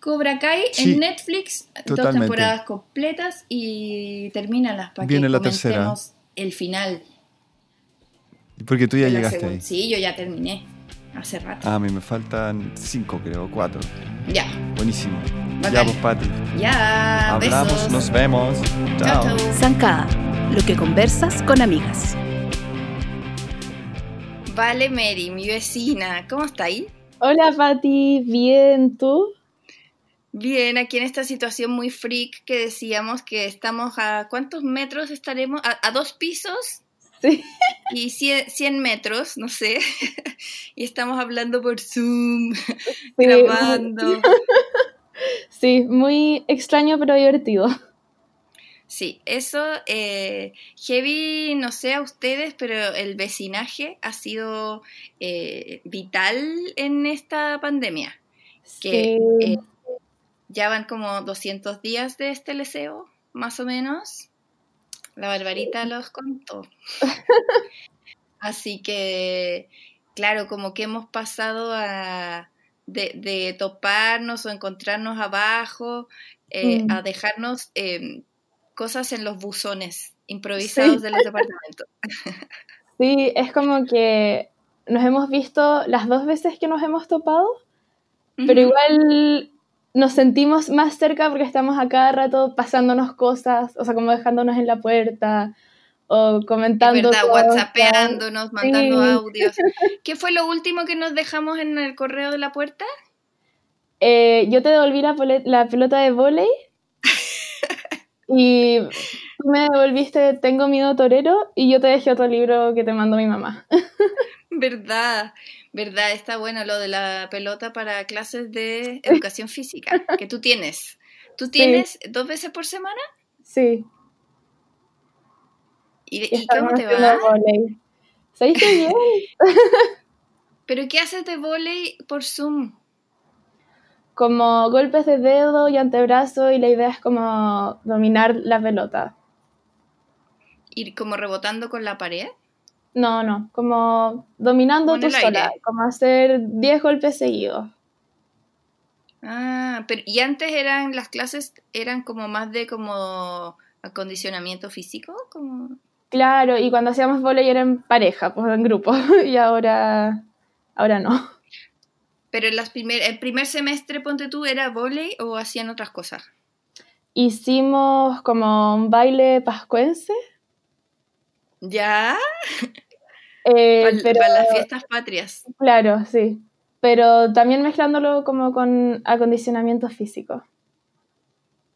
Cobra Kai Sí, en Netflix. Dos temporadas completas y termínalas para que Viene la tercera. el final. Porque tú ya llegaste ahí. Sí, yo ya terminé. Hace rato. Ah, a mí me faltan 5, creo, 4. Ya. Buenísimo. Bacán. Ya, pues, Pati. Ya. Hablamos, besos. nos vemos. Chao, Chao. chao. Zancada, lo que conversas con amigas. Vale, Mary, mi vecina. ¿Cómo está ahí? Hola Pati, bien, ¿tú? Bien, aquí en esta situación muy freak que decíamos que estamos a cuántos metros estaremos, a, a dos pisos Sí. y 100, 100 metros, no sé, y estamos hablando por Zoom, grabando. Sí, muy extraño pero divertido. Sí, eso, eh, heavy, no sé a ustedes, pero el vecinaje ha sido eh, vital en esta pandemia. Que Sí. eh, ya van como 200 días de este leseo, más o menos. La Barbarita los contó. Así que, claro, como que hemos pasado a, de, de toparnos o encontrarnos abajo, eh, Mm. a dejarnos eh, cosas en los buzones improvisados Sí. de los departamentos. Sí, es como que nos hemos visto las dos veces que nos hemos topado, pero igual nos sentimos más cerca porque estamos a cada rato pasándonos cosas, o sea, como dejándonos en la puerta o Es comentando verdad, cosas. whatsappeándonos, mandando Sí. audios. ¿Qué fue lo último que nos dejamos en el correo de la puerta? Eh, yo te devolví la, la pelota de vóley y tú me devolviste Tengo miedo torero y yo te dejé otro libro que te mandó mi mamá. Verdad, verdad, está bueno lo de la pelota para clases de educación física que tú tienes. ¿Tú tienes dos veces por semana? Sí. ¿Y, cómo te va? ¿Sabéis qué bien? ¿Pero qué haces de volei por Zoom? Como golpes de dedo y antebrazo y la idea es como dominar la pelota. ¿Ir como rebotando con la pared? No, no, como dominando Como tú sola, aire. como hacer 10 golpes seguidos. Ah, pero ¿y antes eran las clases eran como más de como acondicionamiento físico? Como... Claro, y cuando hacíamos vóley era en pareja, pues en grupo, y ahora, ahora no. Pero en las primer, el primer semestre, ponte tú, ¿era volei o hacían otras cosas? Hicimos como un baile pascuense, ¿Ya? Eh, Para, pero las fiestas patrias. claro, sí, pero también mezclándolo como con acondicionamiento físico,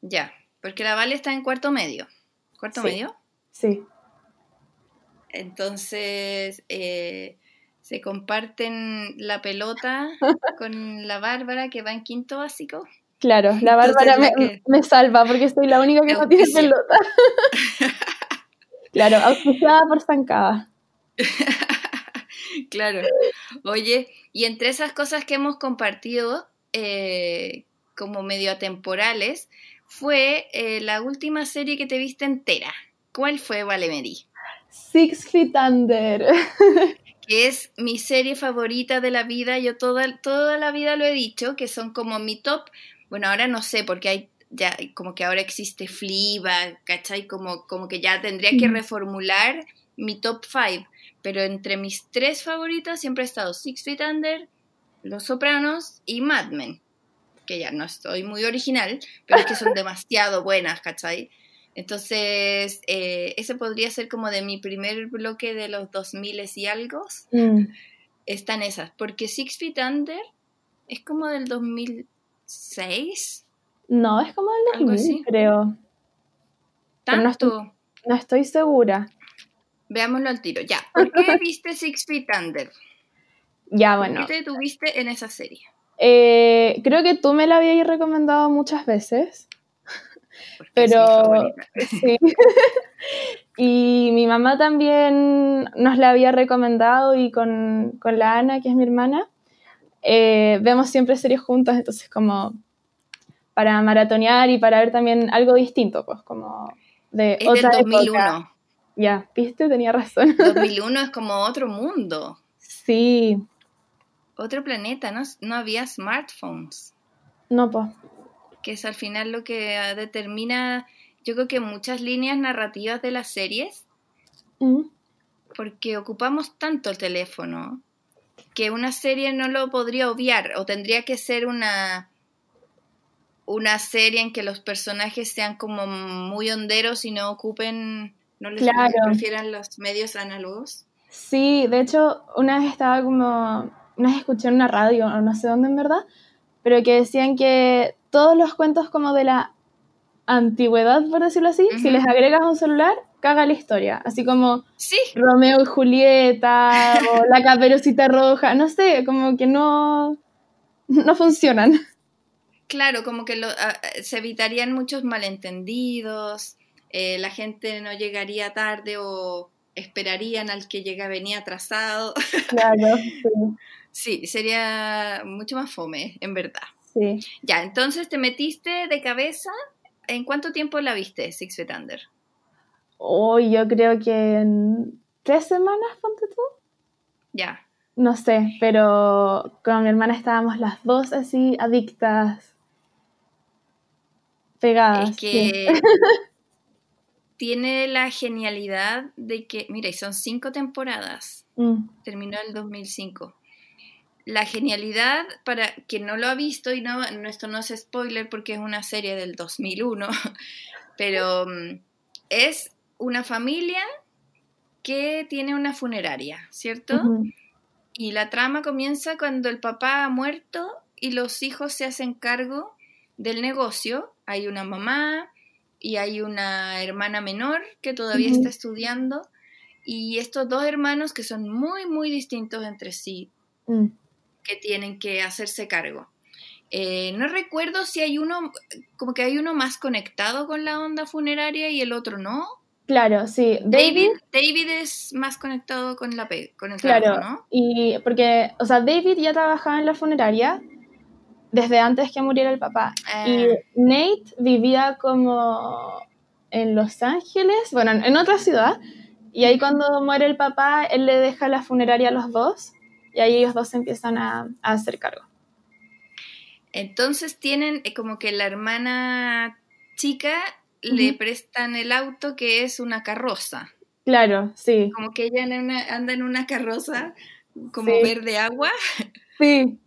Ya, porque la Vale está en cuarto medio. ¿Cuarto Sí. medio? sí. Entonces, eh, se comparten la pelota con la Bárbara que va en quinto básico. Claro, la Entonces, Bárbara me, que- me salva porque soy la única que no tiene pelota. claro, auspiciada por Zancada. Claro. Oye, y entre esas cosas que hemos compartido eh, como medio atemporales, fue eh, la última serie que te viste entera. ¿Cuál fue, Valemedi? Six Feet Under. que es mi serie favorita de la vida. Yo toda, toda la vida lo he dicho, que son como mi top. Bueno, ahora no sé, porque hay ya como que ahora existe Fleabag, ¿cachai? Como, como que ya tendría que reformular mi top 5. Pero entre mis tres favoritas siempre ha estado Six Feet Under, Los Sopranos y Mad Men. Que ya no estoy muy original, pero es que son demasiado buenas, ¿cachai? Entonces, eh, ese podría ser como de mi primer bloque de los 2000 y algo. Mm, Están esas, porque Six Feet Under es como del 2006. No, es como el Algo 2000, así. creo. No. No estoy segura. Veámoslo al tiro. Ya. ¿Por qué viste Six Feet Under? Ya, bueno. ¿Qué te tuviste en esa serie? Eh, creo que tú me la habías recomendado muchas veces. Porque Pero-. Sí. y mi mamá también nos la había recomendado y con, con la Ana, que es mi hermana, eh, vemos siempre series juntas, entonces como para maratonear y para ver también algo distinto, pues como de Es del otra 2001. época. Ya, viste, tenía razón. 2001 es como otro mundo, sí, otro planeta. No, no había smartphones, no, pues. que es al final lo que ah, determina, yo creo que muchas líneas narrativas de las series, Mm, porque ocupamos tanto el teléfono que una serie no lo podría obviar o tendría que ser una una serie en que los personajes sean como muy honderos y no ocupen no les Claro. prefieran los medios análogos Sí, de hecho, una vez estaba como, una vez escuché en una radio, o no sé dónde en verdad, pero que decían que todos los cuentos como de la antigüedad, por decirlo así, si les agregas un celular, caga la historia. Así como sí Romeo y Julieta o La Caperucita Roja, no sé, como que no, no funcionan. claro como que lo- se evitarían muchos malentendidos eh, la gente no llegaría tarde o esperarían al que llega venía atrasado Claro, sí, sí sería mucho más fome en verdad sí. Ya, entonces te metiste de cabeza. ¿En cuánto tiempo la viste, Six Feet Under? Hoy yo creo que en tres semanas, ponte tú. Ya. No sé, pero con mi hermana estábamos las dos así adictas, pegadas. Es sí. tiene la genialidad de que, mira, y son cinco temporadas. Mm, Terminó el 2005. La genialidad, para quien no lo ha visto, y no, esto no es spoiler porque es una serie del 2001, pero mm, es una familia que tiene una funeraria, ¿cierto? Y la trama comienza cuando el papá ha muerto y los hijos se hacen cargo del negocio. Hay una mamá y hay una hermana menor que todavía está estudiando. Y estos dos hermanos que son muy, muy distintos entre sí, mm. que tienen que hacerse cargo. Eh, no recuerdo si hay uno, como que hay uno más conectado con la onda funeraria y el otro no. Claro, sí. David, David, es más conectado con, la con el claro. trabajo, ¿no? Y porque, o sea, David ya trabajaba en la funeraria desde antes que muriera el papá. Y Ah. Nate vivía como en Los Ángeles, bueno, en otra ciudad. Y ahí cuando muere el papá, él le deja la funeraria a los dos. Y ahí ellos dos empiezan a, a hacer cargo. Entonces tienen eh, como que la hermana chica le prestan el auto que es una carroza. Claro, sí. Como que ella en una- anda en una carroza como Sí. verde agua, Sí,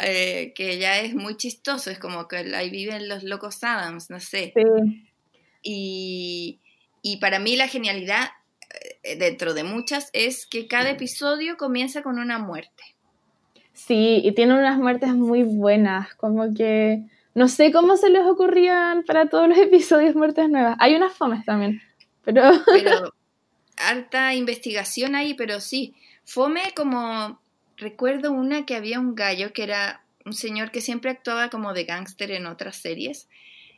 eh, que ya es muy chistoso, es como que ahí viven los locos Adams, no sé. sí. Y, y para mí la genialidad, eh, dentro de muchas, es que cada episodio comienza con una muerte. Sí, y tiene unas muertes muy buenas, como que no sé cómo se les ocurrían para todos los episodios muertes nuevas. Hay unas fomes también, pero pero harta investigación ahí, pero sí, fome como recuerdo una que había un gallo que era un señor que siempre actuaba como de gángster en otras series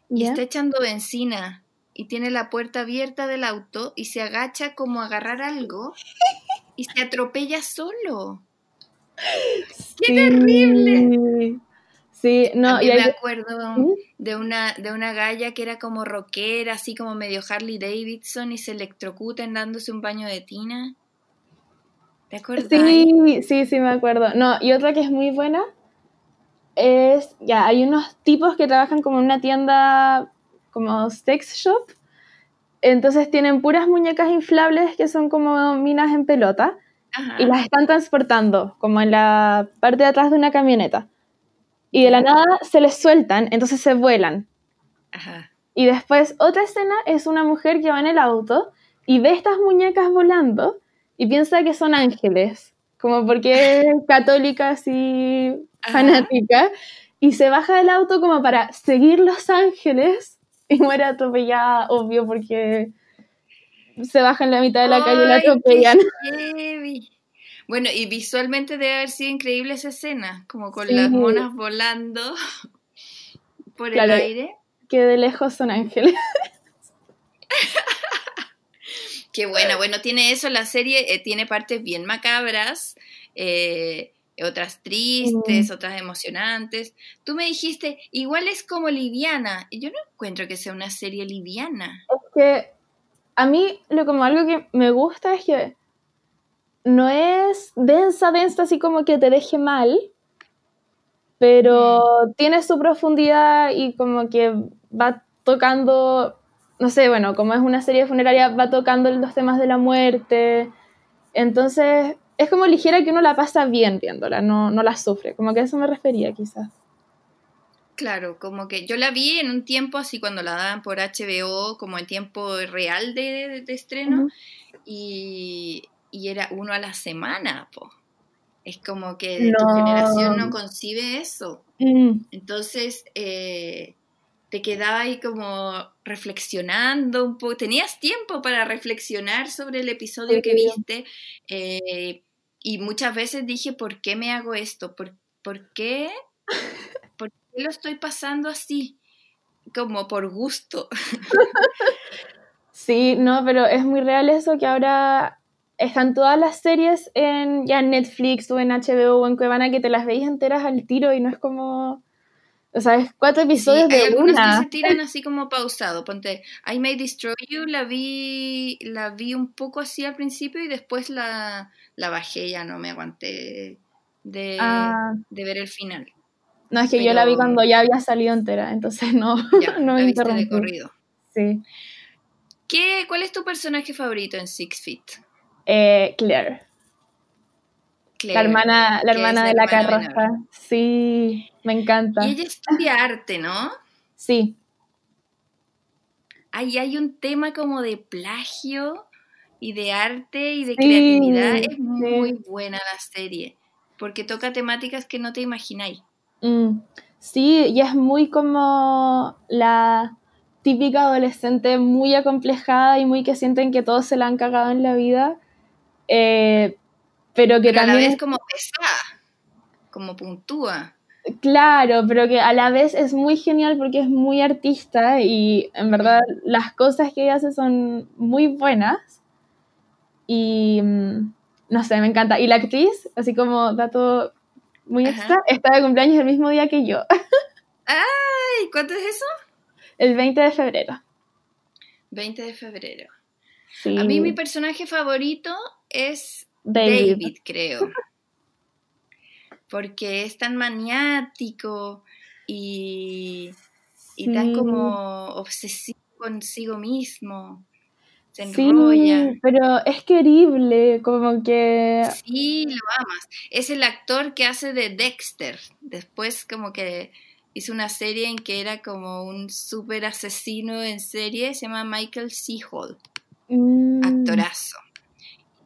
y está echando benzina y tiene la puerta abierta del auto y se agacha como a agarrar algo y se atropella solo. ¡Qué terrible! Sí, no, y y me hay- acuerdo ¿Mm? de una de una galla que era como rockera, así como medio Harley Davidson y se electrocutan dándose un baño de tina. ¿Te acuerdas? Sí, sí, sí, me acuerdo. No, y otra que es muy buena es, ya, hay unos tipos que trabajan como en una tienda como sex shop. Entonces tienen puras muñecas inflables que son como minas en pelota Ajá. y las están transportando como en la parte de atrás de una camioneta. Y de la nada se les sueltan, entonces se vuelan. Ajá. Y después otra escena es una mujer que va en el auto y ve estas muñecas volando y piensa que son ángeles, como porque es católica así Ajá. fanática, y se baja del auto como para seguir los ángeles y muere atropellada, obvio, porque se baja en la mitad de la calle y la atropellan. Bueno, y visualmente debe haber sido increíble esa escena, como con Sí. las monas volando por Claro. el aire. Que de lejos son ángeles. Qué buena, bueno, tiene eso la serie, eh, tiene partes bien macabras, eh, otras tristes, Mm. otras emocionantes. Tú me dijiste, igual es como liviana, y yo no encuentro que sea una serie liviana. Es que a mí lo como algo que me gusta es que no es densa, densa, así como que te deje mal, pero tiene su profundidad y como que va tocando, no sé, bueno, como es una serie funeraria, va tocando los temas de la muerte. Entonces, es como ligera que uno la pasa bien viéndola, no, no la sufre. Como que a eso me refería quizás. Claro, como que yo la vi en un tiempo así cuando la daban por HBO, como en tiempo real de, de- de estreno, y, y era uno a la semana, po. Es como que tu generación no concibe eso. Mm, Entonces, eh, te quedaba ahí como reflexionando un poco. Tenías tiempo para reflexionar sobre el episodio que viste. eh, y muchas veces dije, ¿por qué me hago esto? ¿Por, por qué? ¿Por qué lo estoy pasando así? Como por gusto. Sí, no, pero es muy real eso que ahora están todas las series en ya en Netflix o en HBO o en Cuevana que te las veis enteras al tiro y no es como... O sea, es cuatro Sí, episodios hay de una. que se tiran así como pausado. Ponte, I May Destroy You, la vi, la vi un poco así al principio y después la, la bajé, ya no me aguanté de, Ah, de ver el final. no, es que yo la vi cuando ya había salido entera, entonces no, Ya, no la me viste de corrido. Sí. ¿Qué, ¿Cuál es tu personaje favorito en Six Feet? Eh, Claire, Claire, la hermana, la hermana de la hermana carroza. menor. Sí, me encanta. Y ella estudia arte, ¿no? Sí, Ahí hay un tema como de plagio y de arte y de Sí, creatividad. Es sí. muy buena la serie, porque toca temáticas que no te imagináis. Mm, sí, y es muy como la típica adolescente muy acomplejada y muy que sienten que todos se la han cagado en la vida, eh, pero que Pero a la también, vez como pesada, como puntúa. claro, pero que a la vez es muy genial porque es muy artista y en verdad las cosas que ella hace son muy buenas y mm, no sé, me encanta. Y la actriz, así como dato muy Ajá. extra, está de cumpleaños el mismo día que yo, Ay, ¿cuánto es eso? el 20 de febrero. 20 de febrero. Sí. A mí mi personaje favorito es David. David, creo. Porque es tan maniático y, y tan Sí. como obsesivo consigo mismo. Se Sí, enrolla. pero es querible, como que... Sí, lo amas. Es el actor que hace de Dexter. Después como que hizo una serie en que era como un súper asesino en serie. Se llama Michael C. Hall. mm, actorazo.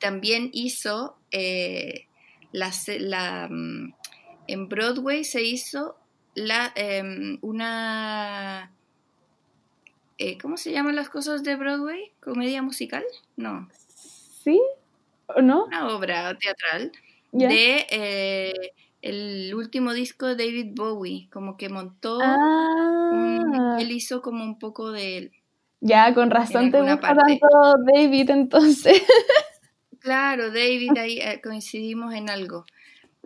También hizo eh, la, mm, en Broadway se hizo la em, una eh, ¿cómo se llaman las cosas de Broadway? ¿Comedia musical? No, ¿Sí? ¿O no? una obra teatral de eh, el último disco de David Bowie, como que montó un- Ah, él hizo como un poco de ya, con razón te gusta parte. tanto David entonces. Claro, David, ahí eh, coincidimos en algo.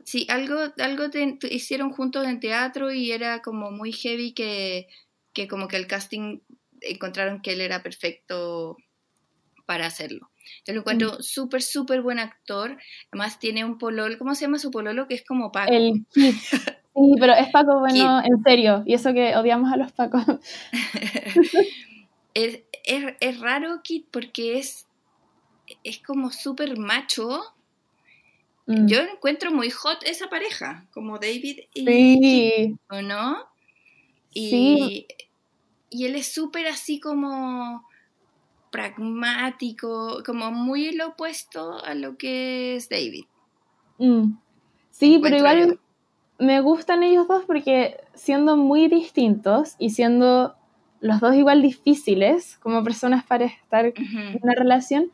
Sí, algo, algo te- te hicieron juntos en teatro y era como muy heavy que, que como que el casting encontraron que él era perfecto para hacerlo. Yo lo encuentro súper, súper buen actor. Además tiene un pololo, ¿cómo se llama su pololo? Que es como Paco. El Kid. Sí, pero es Paco bueno, en serio. Y eso que odiamos a los Pacos. es, es- es raro Kit porque es, es como súper macho. Mm. Yo encuentro muy hot esa pareja, como David y Sí, ¿o no? Y, Sí. y él es súper así como pragmático, como muy lo opuesto a lo que es David. mm. sí, pero igual me gustan ellos dos porque siendo muy distintos y siendo los dos igual difíciles como personas para estar en una relación,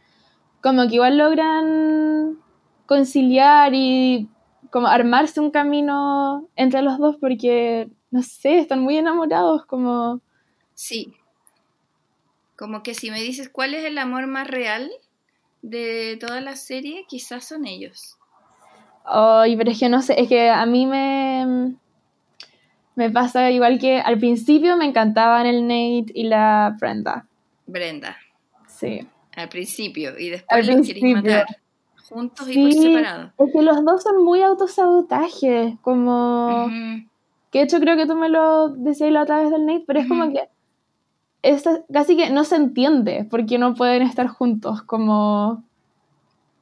como que igual logran conciliar y como armarse un camino entre los dos porque, no sé, están muy enamorados, como... Sí. Como que si me dices cuál es el amor más real de toda la serie, quizás son ellos. Ay, pero es que no sé, es que a mí me, me pasa igual que al principio me encantaban el Nate y la Brenda. Brenda, Sí. Al principio, y después Al los queréis matar. Juntos y por separado. es que los dos son muy autosabotaje, como... Que de hecho creo que tú me lo decías la otra vez del Nate, pero es como que esta- casi que no se entiende por qué no pueden estar juntos, como...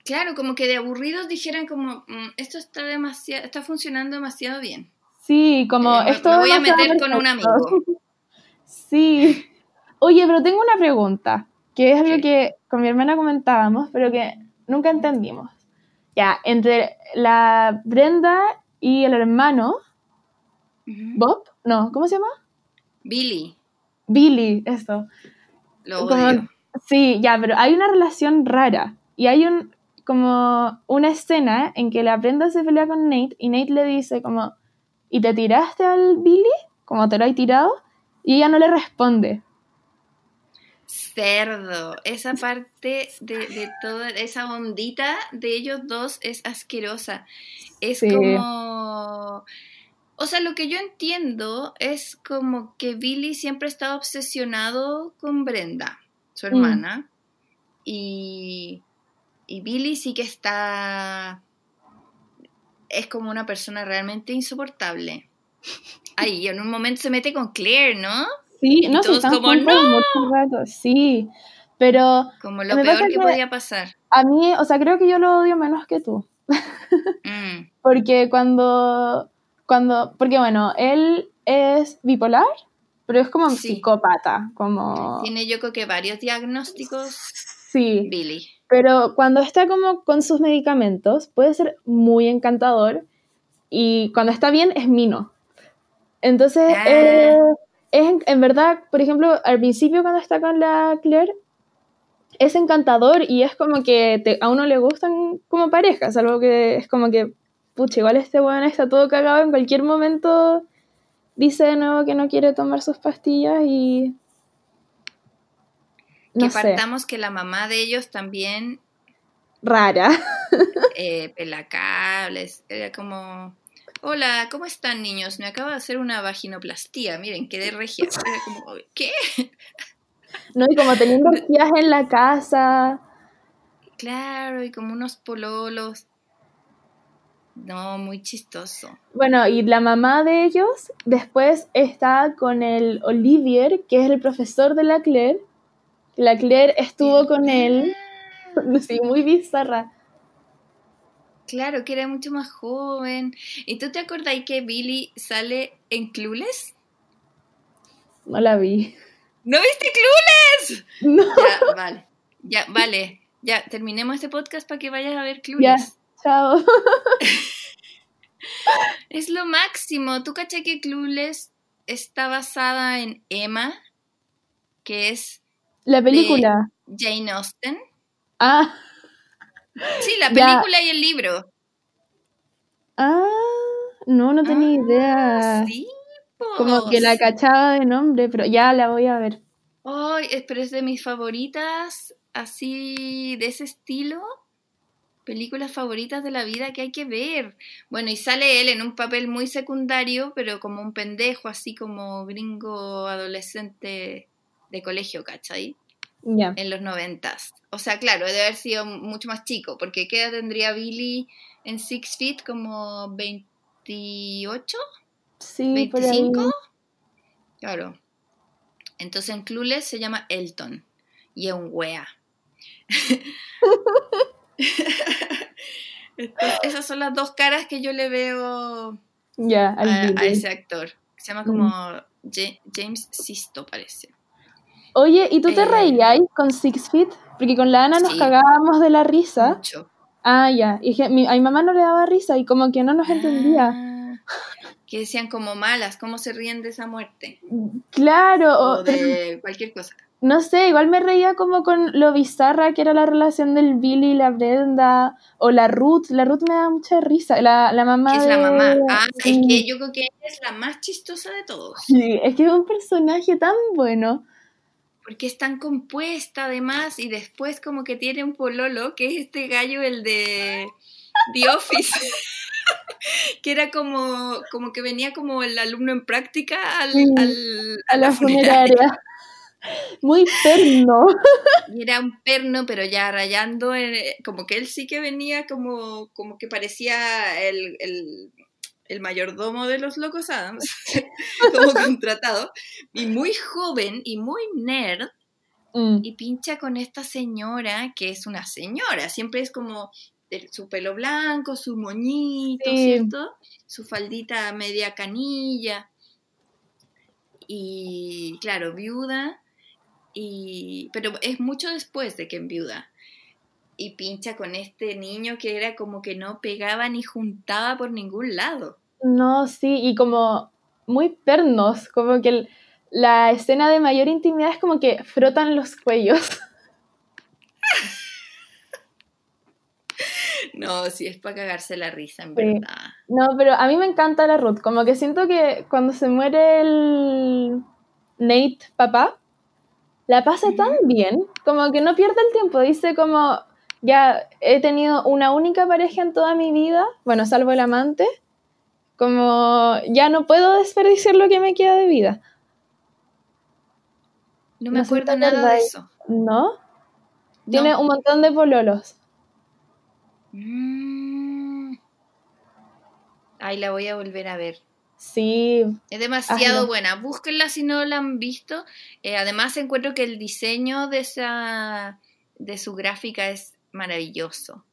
Claro, como que de aburridos dijeran como, "Mm, esto está demasiado, está funcionando demasiado bien. Sí, como Eh, esto me voy a meter con un amigo. Sí. Oye, pero tengo una pregunta, que es algo que con mi hermana comentábamos, pero que nunca entendimos. Ya, entre la Brenda y el hermano, Ujú. Bob, no, ¿cómo se llama? Billy, Billy, eso. lo Como- odio. Sí, ya, pero hay una relación rara. Y hay un como una escena en que la Brenda se pelea con Nate y Nate le dice como, ¿y te tiraste al Billy? Como te lo hay tirado. Y ella no le responde. Cerdo, esa parte de, de toda esa ondita de ellos dos es asquerosa. Es Sí. como... O sea, lo que yo entiendo es como que Billy siempre estaba obsesionado con Brenda, su Mm. hermana. Y, y Billy sí que está... Es como una persona realmente insoportable. Ahí, en un momento se mete con Claire, ¿no? Sí, no, sí, todos están como, juntos mucho rato, sí. Pero Como lo peor que que- podía pasar. a mí, o sea, creo que yo lo odio menos que tú. Mm, Porque cuando, cuando, porque bueno, él es bipolar, pero es como Sí. psicópata, como... Tiene yo creo que varios diagnósticos, Sí, Billy. pero cuando está como con sus medicamentos puede ser muy encantador y cuando está bien es mino. Entonces, Ah. eh, es en, en verdad, por ejemplo, al principio cuando está con la Claire, es encantador y es como que te- a uno le gustan como pareja, salvo que es como que, pucha, igual este weón está todo cagado en cualquier momento. Dice de nuevo que no quiere tomar sus pastillas y. No que sé, partamos que la mamá de ellos también rara. eh, pelacables. Era como, hola, ¿cómo están niños? Me acabo de hacer una vaginoplastía. Miren, quedé regia. Era como, ¿qué? ¿no? Y como teniendo orgías en la casa. Claro, y como unos pololos. No, muy chistoso. Bueno, y la mamá de ellos después está con el Olivier, que es el profesor de la Claire. La Claire estuvo con él. Sí, muy bizarra. Claro, que era mucho más joven. ¿Y tú te acordás que Billy sale en Clueless? No la vi. ¿No viste Clueless? No, Ya, vale. Ya, vale. Ya, terminemos este podcast para que vayas a ver ya, Clueless. chao. Es lo máximo. ¿Tú caché que Clueless está basada en Emma, que es La película. Jane Austen? Ah, Sí, la Ya. película y el libro. ah, no, no tenía Ah, idea. Sí, Como que la pos. cachaba de nombre, pero ya la voy a ver. Ay, es- pero es de mis favoritas, así de ese estilo. películas favoritas de la vida que hay que ver. Bueno, y sale él en un papel muy secundario, pero como un pendejo, así como gringo adolescente de colegio, ¿cachai? En los noventas. O sea, claro, debe haber sido mucho más chico, porque ¿qué edad tendría Billy en Six Feet? ¿Como 28? Sí, por ahí. ¿25? Claro. Entonces en Clueless se llama Elton y es un wea. Entonces, esas son las dos caras que yo le veo a, ese actor. Se llama como Ja- James Sisto, parece. Oye, ¿y tú te Eh, reías con Six Feet? Porque con la Ana nos Sí. cagábamos de la risa. Mucho. Ah, ya. Y a mi mamá no le daba risa y como que no nos entendía. Ah, que decían como malas, cómo se ríen de esa muerte. Claro, O pero de cualquier cosa. no sé, igual me reía como con lo bizarra que era la relación del Billy y la Brenda, o la Ruth. La Ruth me da mucha risa. La, la mamá es la mamá. Ah, es que yo creo que ella es la más chistosa de todos. Sí, es que es un personaje tan bueno. Porque es tan compuesta además y después como que tiene un pololo, que es este gallo, el de The Office. que era como, como que venía como el alumno en práctica al, Sí, al- A la funeraria. Muy perno. Y era un perno, pero ya rayando, eh, como que él sí que venía como, como que parecía el, el, el mayordomo de los Locos Adams, como contratado, y muy joven y muy nerd, Mm, y pincha con esta señora, que es una señora, siempre es como su pelo blanco, su moñito, Sí. ¿cierto? Su faldita media canilla. Y claro, viuda, y, pero es mucho después de que enviuda. Y pincha con este niño que era como que no pegaba ni juntaba por ningún lado. No, sí, y como muy pernos, como que el- la escena de mayor intimidad es como que frotan los cuellos. No, sí, es para cagarse la risa, en Sí. verdad. No, pero a mí me encanta la Ruth, como que siento que cuando se muere el Nate, papá, la pasa tan bien, como que no pierde el tiempo, dice como, ya he tenido una única pareja en toda mi vida, bueno, salvo el amante, como ya no puedo desperdiciar lo que me queda de vida, No me No acuerdo nada de eso. ¿no? Tiene un montón de pololos. Mm. Ay, la voy a volver a ver. Sí, Es demasiado buena. Búsquenla si no la han visto. Eh, además encuentro que el diseño de esa de su gráfica es maravilloso.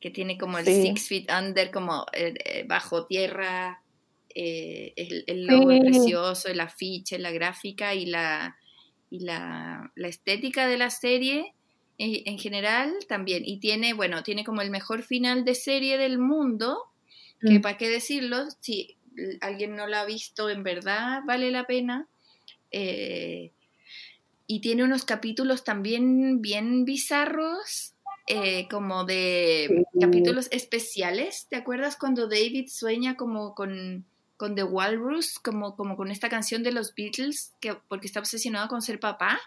Que tiene como el Sí. Six Feet Under, como eh, eh, bajo tierra. eh, el, el logo es precioso, el afiche, la gráfica y la y la, la estética de la serie en, en general también. Y tiene, bueno, tiene como el mejor final de serie del mundo, que Mm. para qué decirlo, si alguien no la ha visto, en verdad vale la pena. Eh, y tiene unos capítulos también bien bizarros, eh, como de capítulos especiales. ¿Te acuerdas cuando David sueña como con, con The Walrus, como, como con esta canción de los Beatles, que, porque está obsesionado con ser papá?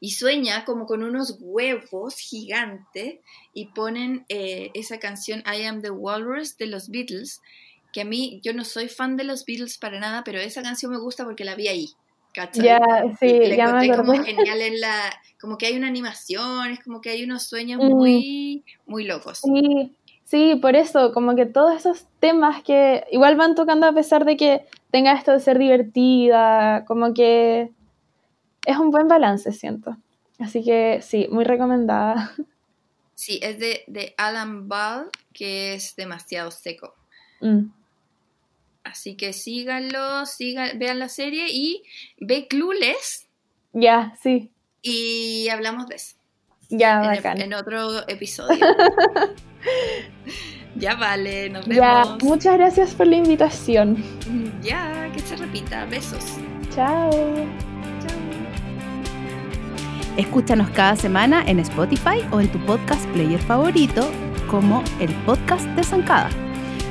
Y sueña como con unos huevos gigantes y ponen eh, esa canción I Am the Walrus de los Beatles, que a mí yo no soy fan de los Beatles para nada, pero esa canción me gusta porque la vi ahí. ¿Cachai? ya, sí, Y la ya me encontré como genial en la, como que hay una animación, es como que hay unos sueños Mm. muy, muy locos. Sí, sí, por eso, como que todos esos temas que igual van tocando a pesar de que tenga esto de ser divertida, como que es un buen balance, siento. Así que sí, muy recomendada. Sí, es de, de Alan Ball, que es demasiado seco. Mm. Así que síganlo, sigan, vean la serie y ve Clueless Ya, sí, y hablamos de eso ya, en, bacán. en otro episodio. ya vale, nos vemos. Ya, muchas gracias por la invitación. Ya, que se repita. Besos. Chao. Chao. Escúchanos cada semana en Spotify o en tu podcast player favorito como el podcast de Zancada.